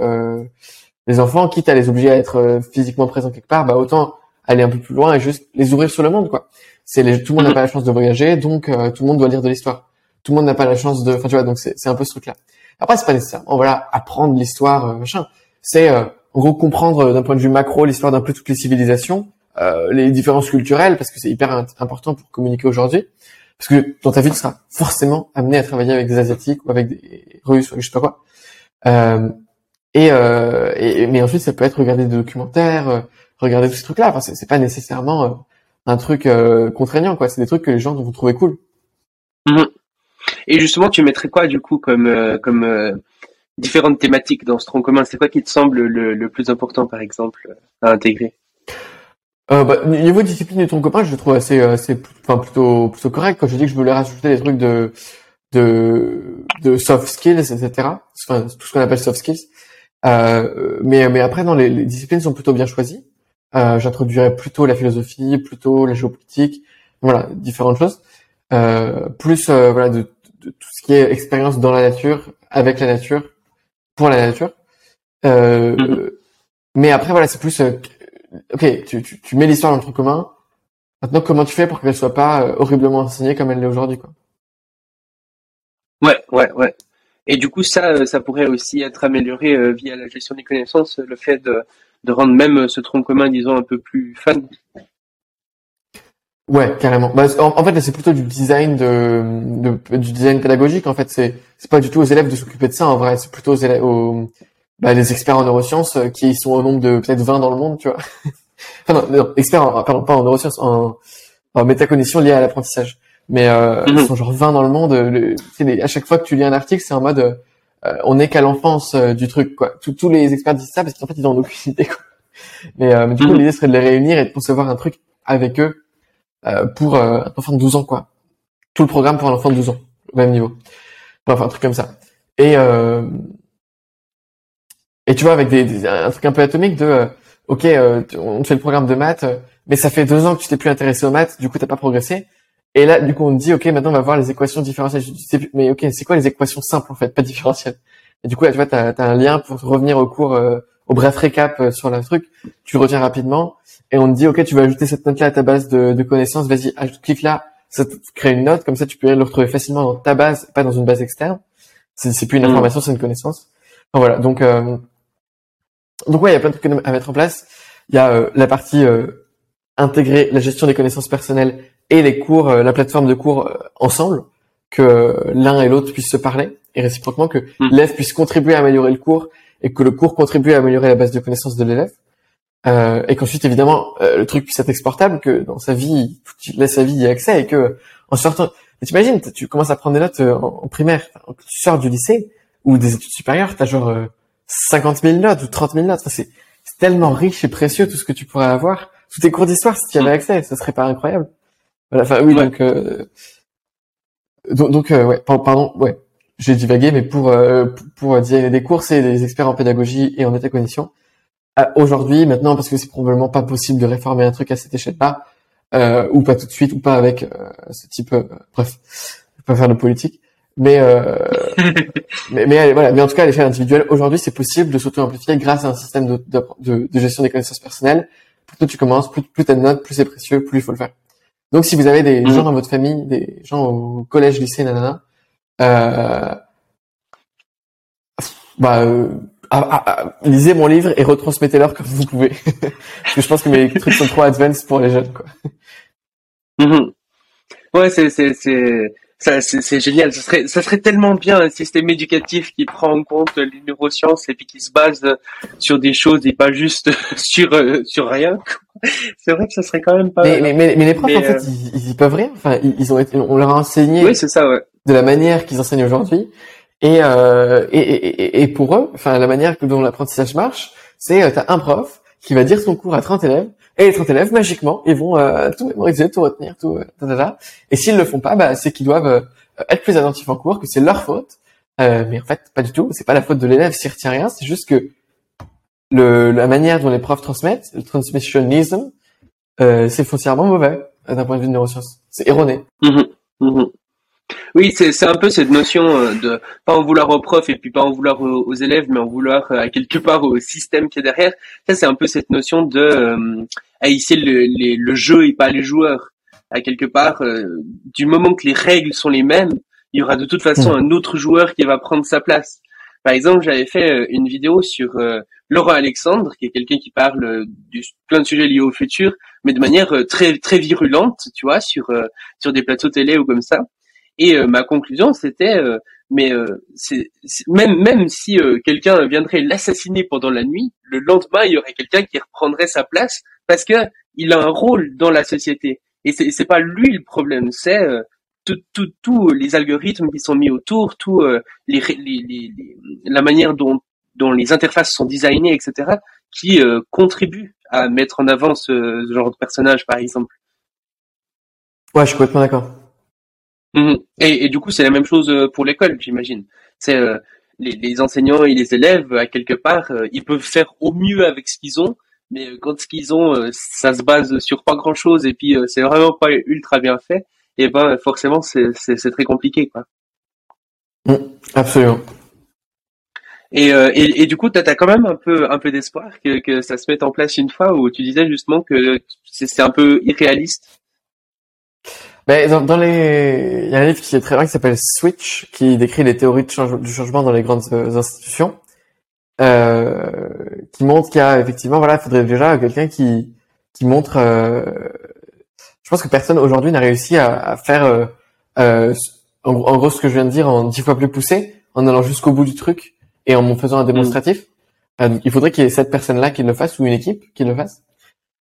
les enfants, quitte à les obliger à être physiquement présents quelque part, bah autant aller un peu plus loin et juste les ouvrir sur le monde, quoi. C'est tout le monde n'a mhm. pas la chance de voyager, donc tout le monde doit lire de l'histoire. Tout le monde n'a pas la chance de, enfin tu vois, donc c'est un peu ce truc-là. Après c'est pas nécessairement, voilà, apprendre l'histoire, machin. C'est en gros comprendre d'un point de vue macro l'histoire d'un peu toutes les civilisations euh, les différences culturelles, parce que c'est hyper important pour communiquer aujourd'hui. Parce que dans ta vie, tu seras forcément amené à travailler avec des Asiatiques ou avec des Russes ou je sais pas quoi. Euh, euh, et, mais ensuite, ça peut être regarder des documentaires, regarder tous ces trucs-là. Enfin, c'est pas nécessairement un truc contraignant, quoi. C'est des trucs que les gens vont trouver cool. Mhm. Et justement, tu mettrais quoi du coup comme comme différentes thématiques dans ce tronc commun? C'est quoi qui te semble le, le plus important, par exemple, à intégrer? Euh, bah, niveau discipline de ton copain, je le trouve assez, assez, enfin plutôt, plutôt correct. Quand je dis que je voulais rajouter des trucs de, de, de soft skills, etc. Enfin, tout ce qu'on appelle soft skills. Euh, mais, mais après, non, les, les, disciplines sont plutôt bien choisies. Euh, J'introduirais plutôt la philosophie, plutôt la géopolitique, voilà, différentes choses. Euh, plus, euh, voilà, de, de, tout ce qui est expérience dans la nature, avec la nature, pour la nature. Euh, mm-hmm. Mais après, voilà, c'est plus ok, tu, tu, tu mets l'histoire dans le truc commun. Maintenant, comment tu fais pour qu'elle soit pas euh, horriblement enseignée comme elle l'est aujourd'hui, quoi? Ouais, ouais, ouais. Et du coup, ça, euh, ça pourrait aussi être amélioré euh, via la gestion des connaissances, le fait de, de rendre même ce tronc commun, disons, un peu plus fun. Ouais, carrément. Bah, en, fait, c'est plutôt du design de, de, du design pédagogique. En fait, c'est c'est pas du tout aux élèves de s'occuper de ça. En vrai, c'est plutôt aux, élèves, aux bah, les experts en neurosciences euh, qui sont au nombre de peut-être 20 dans le monde, tu vois. enfin non, non, experts, en, pardon, pas en neurosciences, en, en métacognition liée à l'apprentissage. Mais euh, ils mhm. sont genre 20 dans le monde. Le, à chaque fois que tu lis un article, c'est en mode euh, on n'est qu'à l'enfance euh, du truc, quoi. Tous, tous les experts disent ça parce qu'en fait ils ont aucune idée, quoi. Mais, mais du coup, mhm. l'idée serait de les réunir et de concevoir un truc avec eux euh, pour euh, un enfant de 12 ans, quoi. Tout le programme pour un enfant de 12 ans, au même niveau. Enfin, un truc comme ça. Et euh, et tu vois, avec des, un truc un peu atomique de, ok, on te fait le programme de maths, mais ça fait deux ans que tu t'es plus intéressé aux maths, du coup t'as pas progressé. Et là, du coup, on te dit, ok, maintenant on va voir les équations différentielles. mais ok, c'est quoi les équations simples en fait, pas différentielles? Et du coup, là, tu vois, t'as as un lien pour revenir au cours, au bref récap sur le truc. Tu retiens rapidement et on te dit ok tu vas ajouter cette note là à ta base de, de connaissances vas-y clique là ça te crée une note comme ça tu peux le retrouver facilement dans ta base pas dans une base externe c'est, plus une mm. information c'est une connaissance enfin, voilà donc euh, donc ouais il y a plein de trucs à mettre en place il y a euh, la partie euh, intégrer la gestion des connaissances personnelles et les cours la plateforme de cours ensemble que l'un et l'autre puissent se parler et réciproquement que mm. l'élève puisse contribuer à améliorer le cours et que le cours contribue à améliorer la base de connaissances de l'élève euh, et qu'ensuite évidemment euh, le truc puisse être exportable, que dans sa vie, tu laisses sa vie y accès et que en sortant, t'imagines, tu commences à prendre des notes euh, en, primaire, tu sors du lycée ou des études supérieures, t'as genre 50 000 notes ou 30 000 notes, c'est tellement riche et précieux tout ce que tu pourrais avoir. Tous tes cours d'histoire, si tu y avais accès, ça serait pas incroyable. Voilà, enfin oui, donc donc, donc ouais, pardon, ouais, j'ai divagué, mais pour pour, pour designer des cours, c'est des experts en pédagogie et en métacognition aujourd'hui, maintenant, parce que c'est probablement pas possible de réformer un truc à cette échelle-là, euh, ou pas tout de suite, ou pas avec euh, ce type. Euh, bref, je vais pas faire de politique, mais euh, mais, mais voilà. Mais en tout cas, à l'échelle individuelle, aujourd'hui, c'est possible de s'auto-amplifier grâce à un système de, de, de, gestion des connaissances personnelles. Plus tu commences, plus, plus t'as de notes, plus c'est précieux, plus il faut le faire. Donc, si vous avez des mmh. gens dans votre famille, des gens au collège, lycée, nanana, euh, bah ah, ah, ah, lisez mon livre et retransmettez-leur comme vous pouvez. Parce que je pense que mes trucs sont trop advanced pour les jeunes, quoi. Mm-hmm. Ouais, c'est, c'est, c'est, ça, c'est, génial. Ça serait, ça serait tellement bien un système éducatif qui prend en compte les neurosciences et puis qui se base sur des choses et pas juste sur, euh, sur rien. C'est vrai que ça serait quand même pas. Mais, mais, mais, les profs, en fait, euh, ils, ils, peuvent rien. Enfin, ils, ont été, on leur a enseigné. Oui, c'est ça, ouais. De la manière qu'ils enseignent aujourd'hui. Et, euh, et, et, et, pour eux, enfin la manière dont l'apprentissage marche, c'est euh, tu as un prof qui va dire son cours à 30 élèves, et les 30 élèves, magiquement, ils vont euh, tout mémoriser, tout retenir, tout... Euh, et s'ils le font pas, bah, c'est qu'ils doivent euh, être plus attentifs en cours, que c'est leur faute. mais en fait, pas du tout. C'est pas la faute de l'élève s'il retient rien. C'est juste que la manière dont les profs transmettent, le transmissionisme, c'est foncièrement mauvais d'un point de vue de neurosciences. C'est erroné. Mmh mmh oui, c'est un peu cette notion de pas en vouloir aux profs et puis pas en vouloir aux, élèves, mais en vouloir à quelque part au système qui est derrière. Ça, c'est un peu cette notion de haïsser le, le, jeu et pas les joueurs. À quelque part, du moment que les règles sont les mêmes, il y aura de toute façon mmh. un autre joueur qui va prendre sa place. Par exemple, j'avais fait une vidéo sur Laurent Alexandre, qui est quelqu'un qui parle de plein de sujets liés au futur, mais de manière très très virulente, tu vois, sur sur des plateaux télé ou comme ça. Et euh, ma conclusion, c'était, euh, mais euh, c'est même même si quelqu'un viendrait l'assassiner pendant la nuit, le lendemain, il y aurait quelqu'un qui reprendrait sa place parce que il a un rôle dans la société. Et c'est c'est pas lui le problème, c'est tous tout, les algorithmes qui sont mis autour, tout les, les, les, la manière dont dont les interfaces sont designées, etc., qui contribuent à mettre en avant ce, ce, genre de personnage, par exemple. Ouais, je suis complètement d'accord. Mmh. Et, et, du coup, c'est la même chose euh, pour l'école, j'imagine. C'est euh, les, enseignants et les élèves, à quelque part, euh, ils peuvent faire au mieux avec ce qu'ils ont, mais quand ce qu'ils ont, ça se base sur pas grand-chose et puis c'est vraiment pas ultra bien fait, et ben forcément, c'est très compliqué, quoi. Mmh, absolument. Et, et, et, du coup, tu as, quand même un peu, un peu d'espoir que, que ça se mette en place une fois où tu disais justement que c'est un peu irréaliste? Ben, dans, dans les, il y a un livre qui est très bien qui s'appelle Switch, qui décrit les théories de change- du changement dans les grandes euh, institutions, euh, qui montre qu'il y a effectivement, voilà, il faudrait déjà quelqu'un qui qui montre. euh, je pense que personne aujourd'hui n'a réussi à, à faire, euh, euh, en, gros- en gros, ce que je viens de dire en dix fois plus poussé, en allant jusqu'au bout du truc et en faisant un démonstratif. Euh, donc, il faudrait qu'il y ait cette personne-là qui le fasse ou une équipe qui le fasse.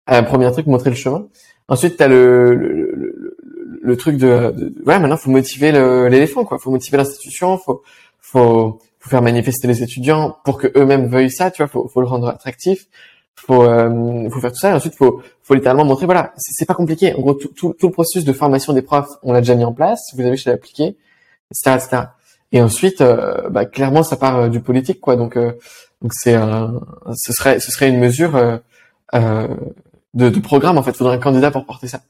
Euh, premier truc, montrer le chemin. Ensuite, t'as le, le, le, le, truc de, de ouais, maintenant faut motiver l'éléphant, quoi. Faut motiver l'institution, faut, faut, faut faire manifester les étudiants pour que eux-mêmes veuillent ça, tu vois. Faut, faut le rendre attractif. Faut, euh, faut faire tout ça. Et ensuite, faut, faut littéralement montrer, voilà, c'est pas compliqué. En gros, tout, tout, tout le processus de formation des profs, on l'a déjà mis en place. Vous avez, je l'ai appliqué, etc., etc. Et ensuite, euh, bah, clairement, ça part euh, du politique, quoi. Donc, euh, donc c'est un, ce serait, ce serait une mesure euh, euh, de, de programme en fait. Il faudrait un candidat pour porter ça.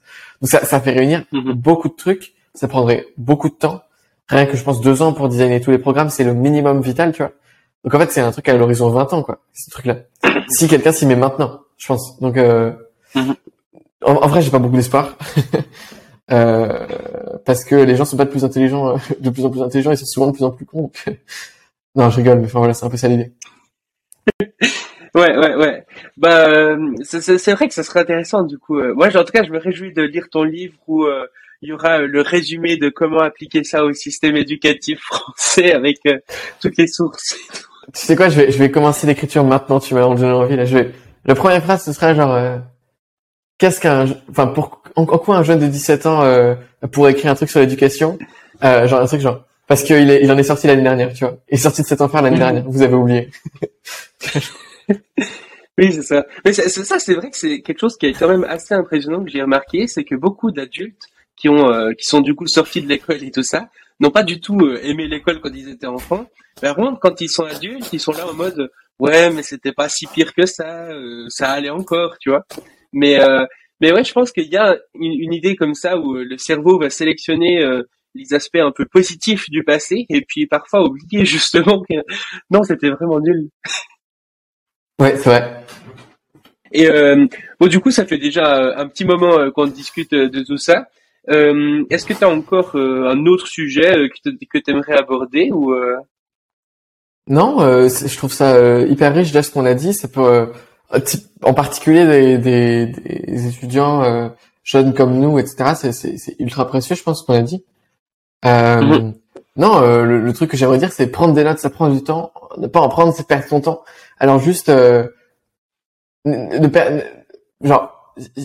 Donc ça, ça fait réunir Mhm. beaucoup de trucs. Ça prendrait beaucoup de temps. Rien que je pense deux ans pour designer tous les programmes, c'est le minimum vital, tu vois. Donc en fait, c'est un truc à l'horizon 20 ans, quoi. Ce truc-là. Si quelqu'un s'y met maintenant, je pense. Donc euh, Mhm. en, en vrai, j'ai pas beaucoup d'espoir. Euh, parce que les gens sont pas de plus intelligents, euh, de plus en plus intelligents, ils sont souvent de plus en plus cons. donc, non, je rigole, mais enfin voilà, c'est un peu ça l'idée. Ouais, ouais, ouais. Bah, euh, c'est vrai que ça serait intéressant du coup. Euh, Moi, en tout cas, je me réjouis de lire ton livre où euh, il y aura euh, le résumé de comment appliquer ça au système éducatif français avec euh, toutes les sources. Tu sais quoi, je vais, je vais commencer l'écriture maintenant, tu m'as donné envie, là. Je vais, la première phrase, ce sera genre, euh, qu'est-ce qu'un, enfin, pour, en, en quoi un jeune de 17 ans, euh, pourrait écrire un truc sur l'éducation? Genre, un truc genre, parce qu'il est, il en est sorti l'année dernière, tu vois. Il est sorti de cet enfer l'année dernière, vous avez oublié. Oui, c'est ça. Mais ça, c'est vrai que c'est quelque chose qui est quand même assez impressionnant que j'ai remarqué, c'est que beaucoup d'adultes qui ont, euh, qui sont du coup sortis de l'école et tout ça, n'ont pas du tout euh, aimé l'école quand ils étaient enfants. Par contre, quand ils sont adultes, ils sont là en mode, ouais, mais c'était pas si pire que ça, euh, ça allait encore, tu vois. Mais, mais ouais, je pense qu'il y a une, une idée comme ça où le cerveau va sélectionner les aspects un peu positifs du passé et puis parfois oublier justement que non, c'était vraiment nul. Ouais, c'est vrai. Et euh, bon, du coup, ça fait déjà un petit moment qu'on discute de tout ça. Euh, Est-ce que tu as encore euh, un autre sujet euh, que tu aimerais aborder ou euh... Non, euh, je trouve ça euh, hyper riche déjà ce qu'on a dit. Ça peut, euh, en particulier des, des, des étudiants euh, jeunes comme nous, etc. C'est, ultra précieux, je pense, ce qu'on a dit. Euh, Mhm. Non, euh, le, le truc que j'aimerais dire, c'est prendre des notes, ça prend du temps. Ne pas en prendre, c'est perdre ton temps. Alors juste, euh, ne, ne- genre,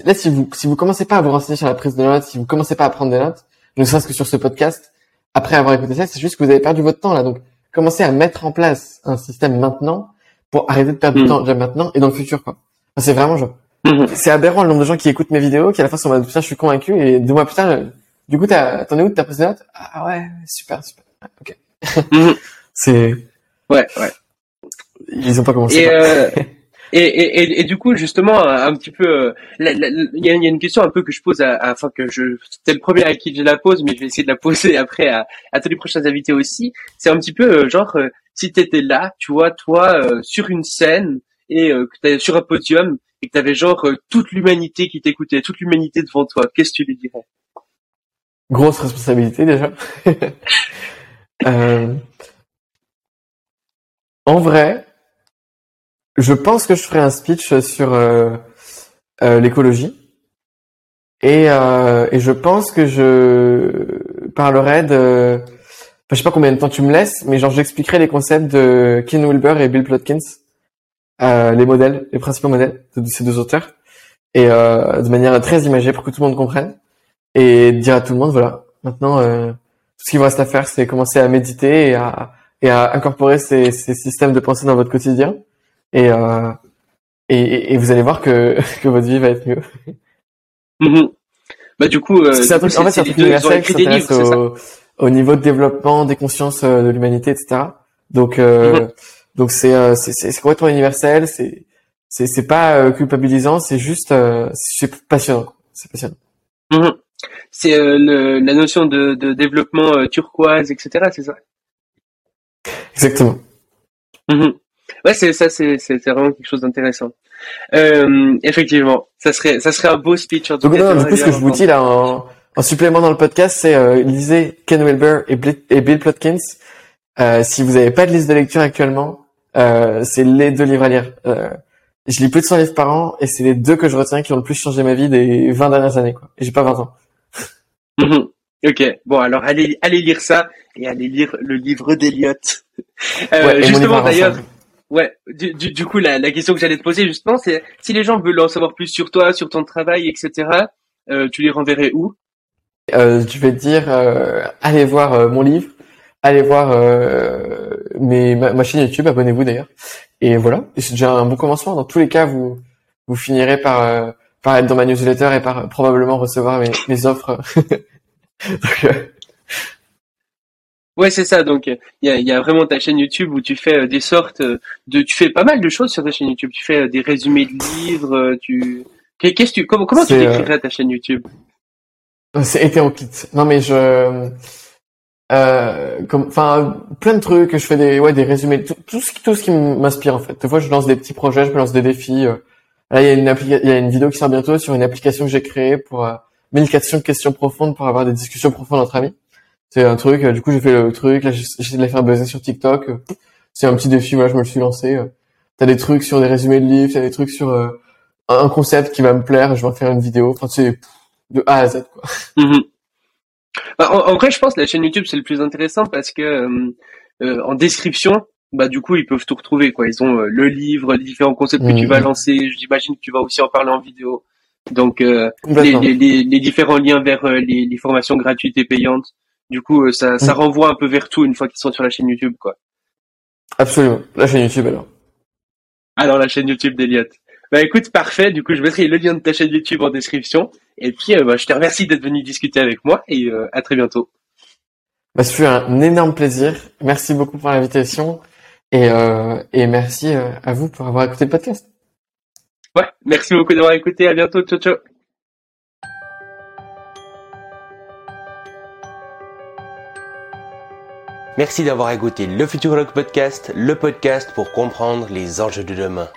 là, si vous si vous commencez pas à vous renseigner sur la prise de notes, si vous commencez pas à prendre des notes, ne serait-ce que sur ce podcast, après avoir écouté ça, c'est juste que vous avez perdu votre temps là. Donc, commencez à mettre en place un système maintenant pour arrêter de perdre du Mhm. temps déjà maintenant et dans le futur, quoi. Enfin, c'est vraiment genre, Mhm. c'est aberrant le nombre de gens qui écoutent mes vidéos, qui à la fin sont en mode, putain, je suis convaincu et deux mois plus tard, euh, du coup, t'as, t'en es où de ta prise de notes? Ah ouais, super, super. Ok. Mhm. C'est, Ouais, ouais. ils ont pas commencé. Et, euh, et, et, et, du coup, justement, un, un petit peu, euh, il y, a, une question un peu que je pose à, enfin que je, c'était le premier à qui je la pose, mais je vais essayer de la poser après à, tous les prochains invités aussi. C'est un petit peu euh, genre, euh, si t'étais là, tu vois, toi, euh, sur une scène et euh, que t'es sur un podium et que t'avais genre euh, toute l'humanité qui t'écoutait, toute l'humanité devant toi, qu'est-ce que tu lui dirais? Grosse responsabilité déjà. Euh, En vrai, je pense que je ferai un speech sur euh, euh, l'écologie. Et, euh, et je pense que je parlerai de, enfin, je sais pas combien de temps tu me laisses, mais genre j'expliquerai les concepts de Ken Wilber et Bill Plotkin, euh, les modèles, les principaux modèles de ces deux auteurs, et euh, de manière très imagée pour que tout le monde comprenne et dire à tout le monde voilà maintenant tout ce qu'il vous reste à faire c'est commencer à méditer et à et à incorporer ces, ces systèmes de pensée dans votre quotidien et euh, et, et- et vous allez voir que que votre vie va être mieux Mhm. Bah du coup, euh, c'est un truc en fait c'est un truc universel qui s'intéresse au, au niveau de développement des consciences euh, de l'humanité etc donc euh, Mhm. donc c'est c'est complètement universel c'est c'est c'est pas culpabilisant c'est juste c'est passionnant c'est passionnant Mhm. C'est euh, la notion de, de développement euh, turquoise, etc. C'est ça? exactement. Ouais, c'est ça, c'est vraiment quelque chose d'intéressant. Euh, effectivement, ça serait ça serait un beau speech en tout Donc cas. non, du coup, ce que je vous dis là en, En supplément dans le podcast, c'est euh, lisez Ken Wilber et, et Bill Plotkins. Euh, si vous n'avez pas de liste de lecture actuellement, euh, c'est les deux livres à lire. Euh, je lis plus de 100 livres par an et c'est les deux que je retiens qui ont le plus changé ma vie des 20 dernières années. Quoi. Et j'ai pas 20 ans. Mhm. ok, bon alors allez allez lire ça et allez lire le livre d'Eliott. Ouais, mon livre justement d'ailleurs. Ouais, du, du, du coup la, la question que j'allais te poser justement, c'est si les gens veulent en savoir plus sur toi, sur ton travail, etc. Euh, tu les renverrais où? Euh, je vais te dire, euh, allez voir mon livre, allez voir mes, ma, chaîne YouTube, abonnez-vous d'ailleurs. Et voilà, c'est déjà un bon commencement. Dans tous les cas, vous vous finirez par par être dans ma newsletter et par probablement recevoir mes, mes offres. Donc, Ouais, c'est ça. Donc, il y a, il y a vraiment ta chaîne YouTube où tu fais euh, des sortes euh, de, tu fais pas mal de choses sur ta chaîne YouTube. Tu fais euh, des résumés de livres. euh, Tu, Qu'est- qu'est-ce que tu, comment, comment tu euh, décrirais ta chaîne YouTube? C'est hétéroclite. Non mais je, euh, comme, enfin, plein de trucs. Je fais des, ouais, des résumés, tout, tout ce qui, tout ce qui m'inspire en fait. Des fois, je lance des petits projets, je me lance des défis. euh. Là, il y a une il y a une vidéo qui sort bientôt sur une application que j'ai créée pour euh, 1004 questions profondes pour avoir des discussions profondes entre amis. C'est un truc. euh, du coup, j'ai fait le truc. Là, j'essaie de la faire buzzer sur TikTok. C'est un petit défi. Voilà, je me le suis lancé. T'as des trucs sur des résumés de livres. T'as des trucs sur euh, un concept qui va me plaire. Je vais en faire une vidéo. Enfin, c'est de A à Z quoi. Mhm. Bah, en, en vrai, je pense que la chaîne YouTube c'est le plus intéressant parce que euh, euh, en description, bah du coup ils peuvent tout retrouver quoi. Ils ont euh, le livre, les différents concepts que tu Mhm. vas lancer. J'imagine que tu vas aussi en parler en vidéo. Donc euh, les, Complètement. les, les, les différents liens vers euh, les formations gratuites et payantes. Du coup, euh, ça, ça Mhm. renvoie un peu vers tout une fois qu'ils sont sur la chaîne YouTube quoi. Absolument. La chaîne YouTube alors. Alors la chaîne YouTube d'Eliott. Bah écoute, parfait. Du coup, je mettrai le lien de ta chaîne YouTube en description. Et puis, euh, bah, je te remercie d'être venu discuter avec moi et euh, à très bientôt. Bah, ce fut un énorme plaisir. Merci beaucoup pour l'invitation et, euh, et merci à vous pour avoir écouté le podcast. Ouais, merci beaucoup d'avoir écouté. À bientôt. Ciao, ciao. Merci d'avoir écouté le Futurologue Podcast, le podcast pour comprendre les enjeux de demain.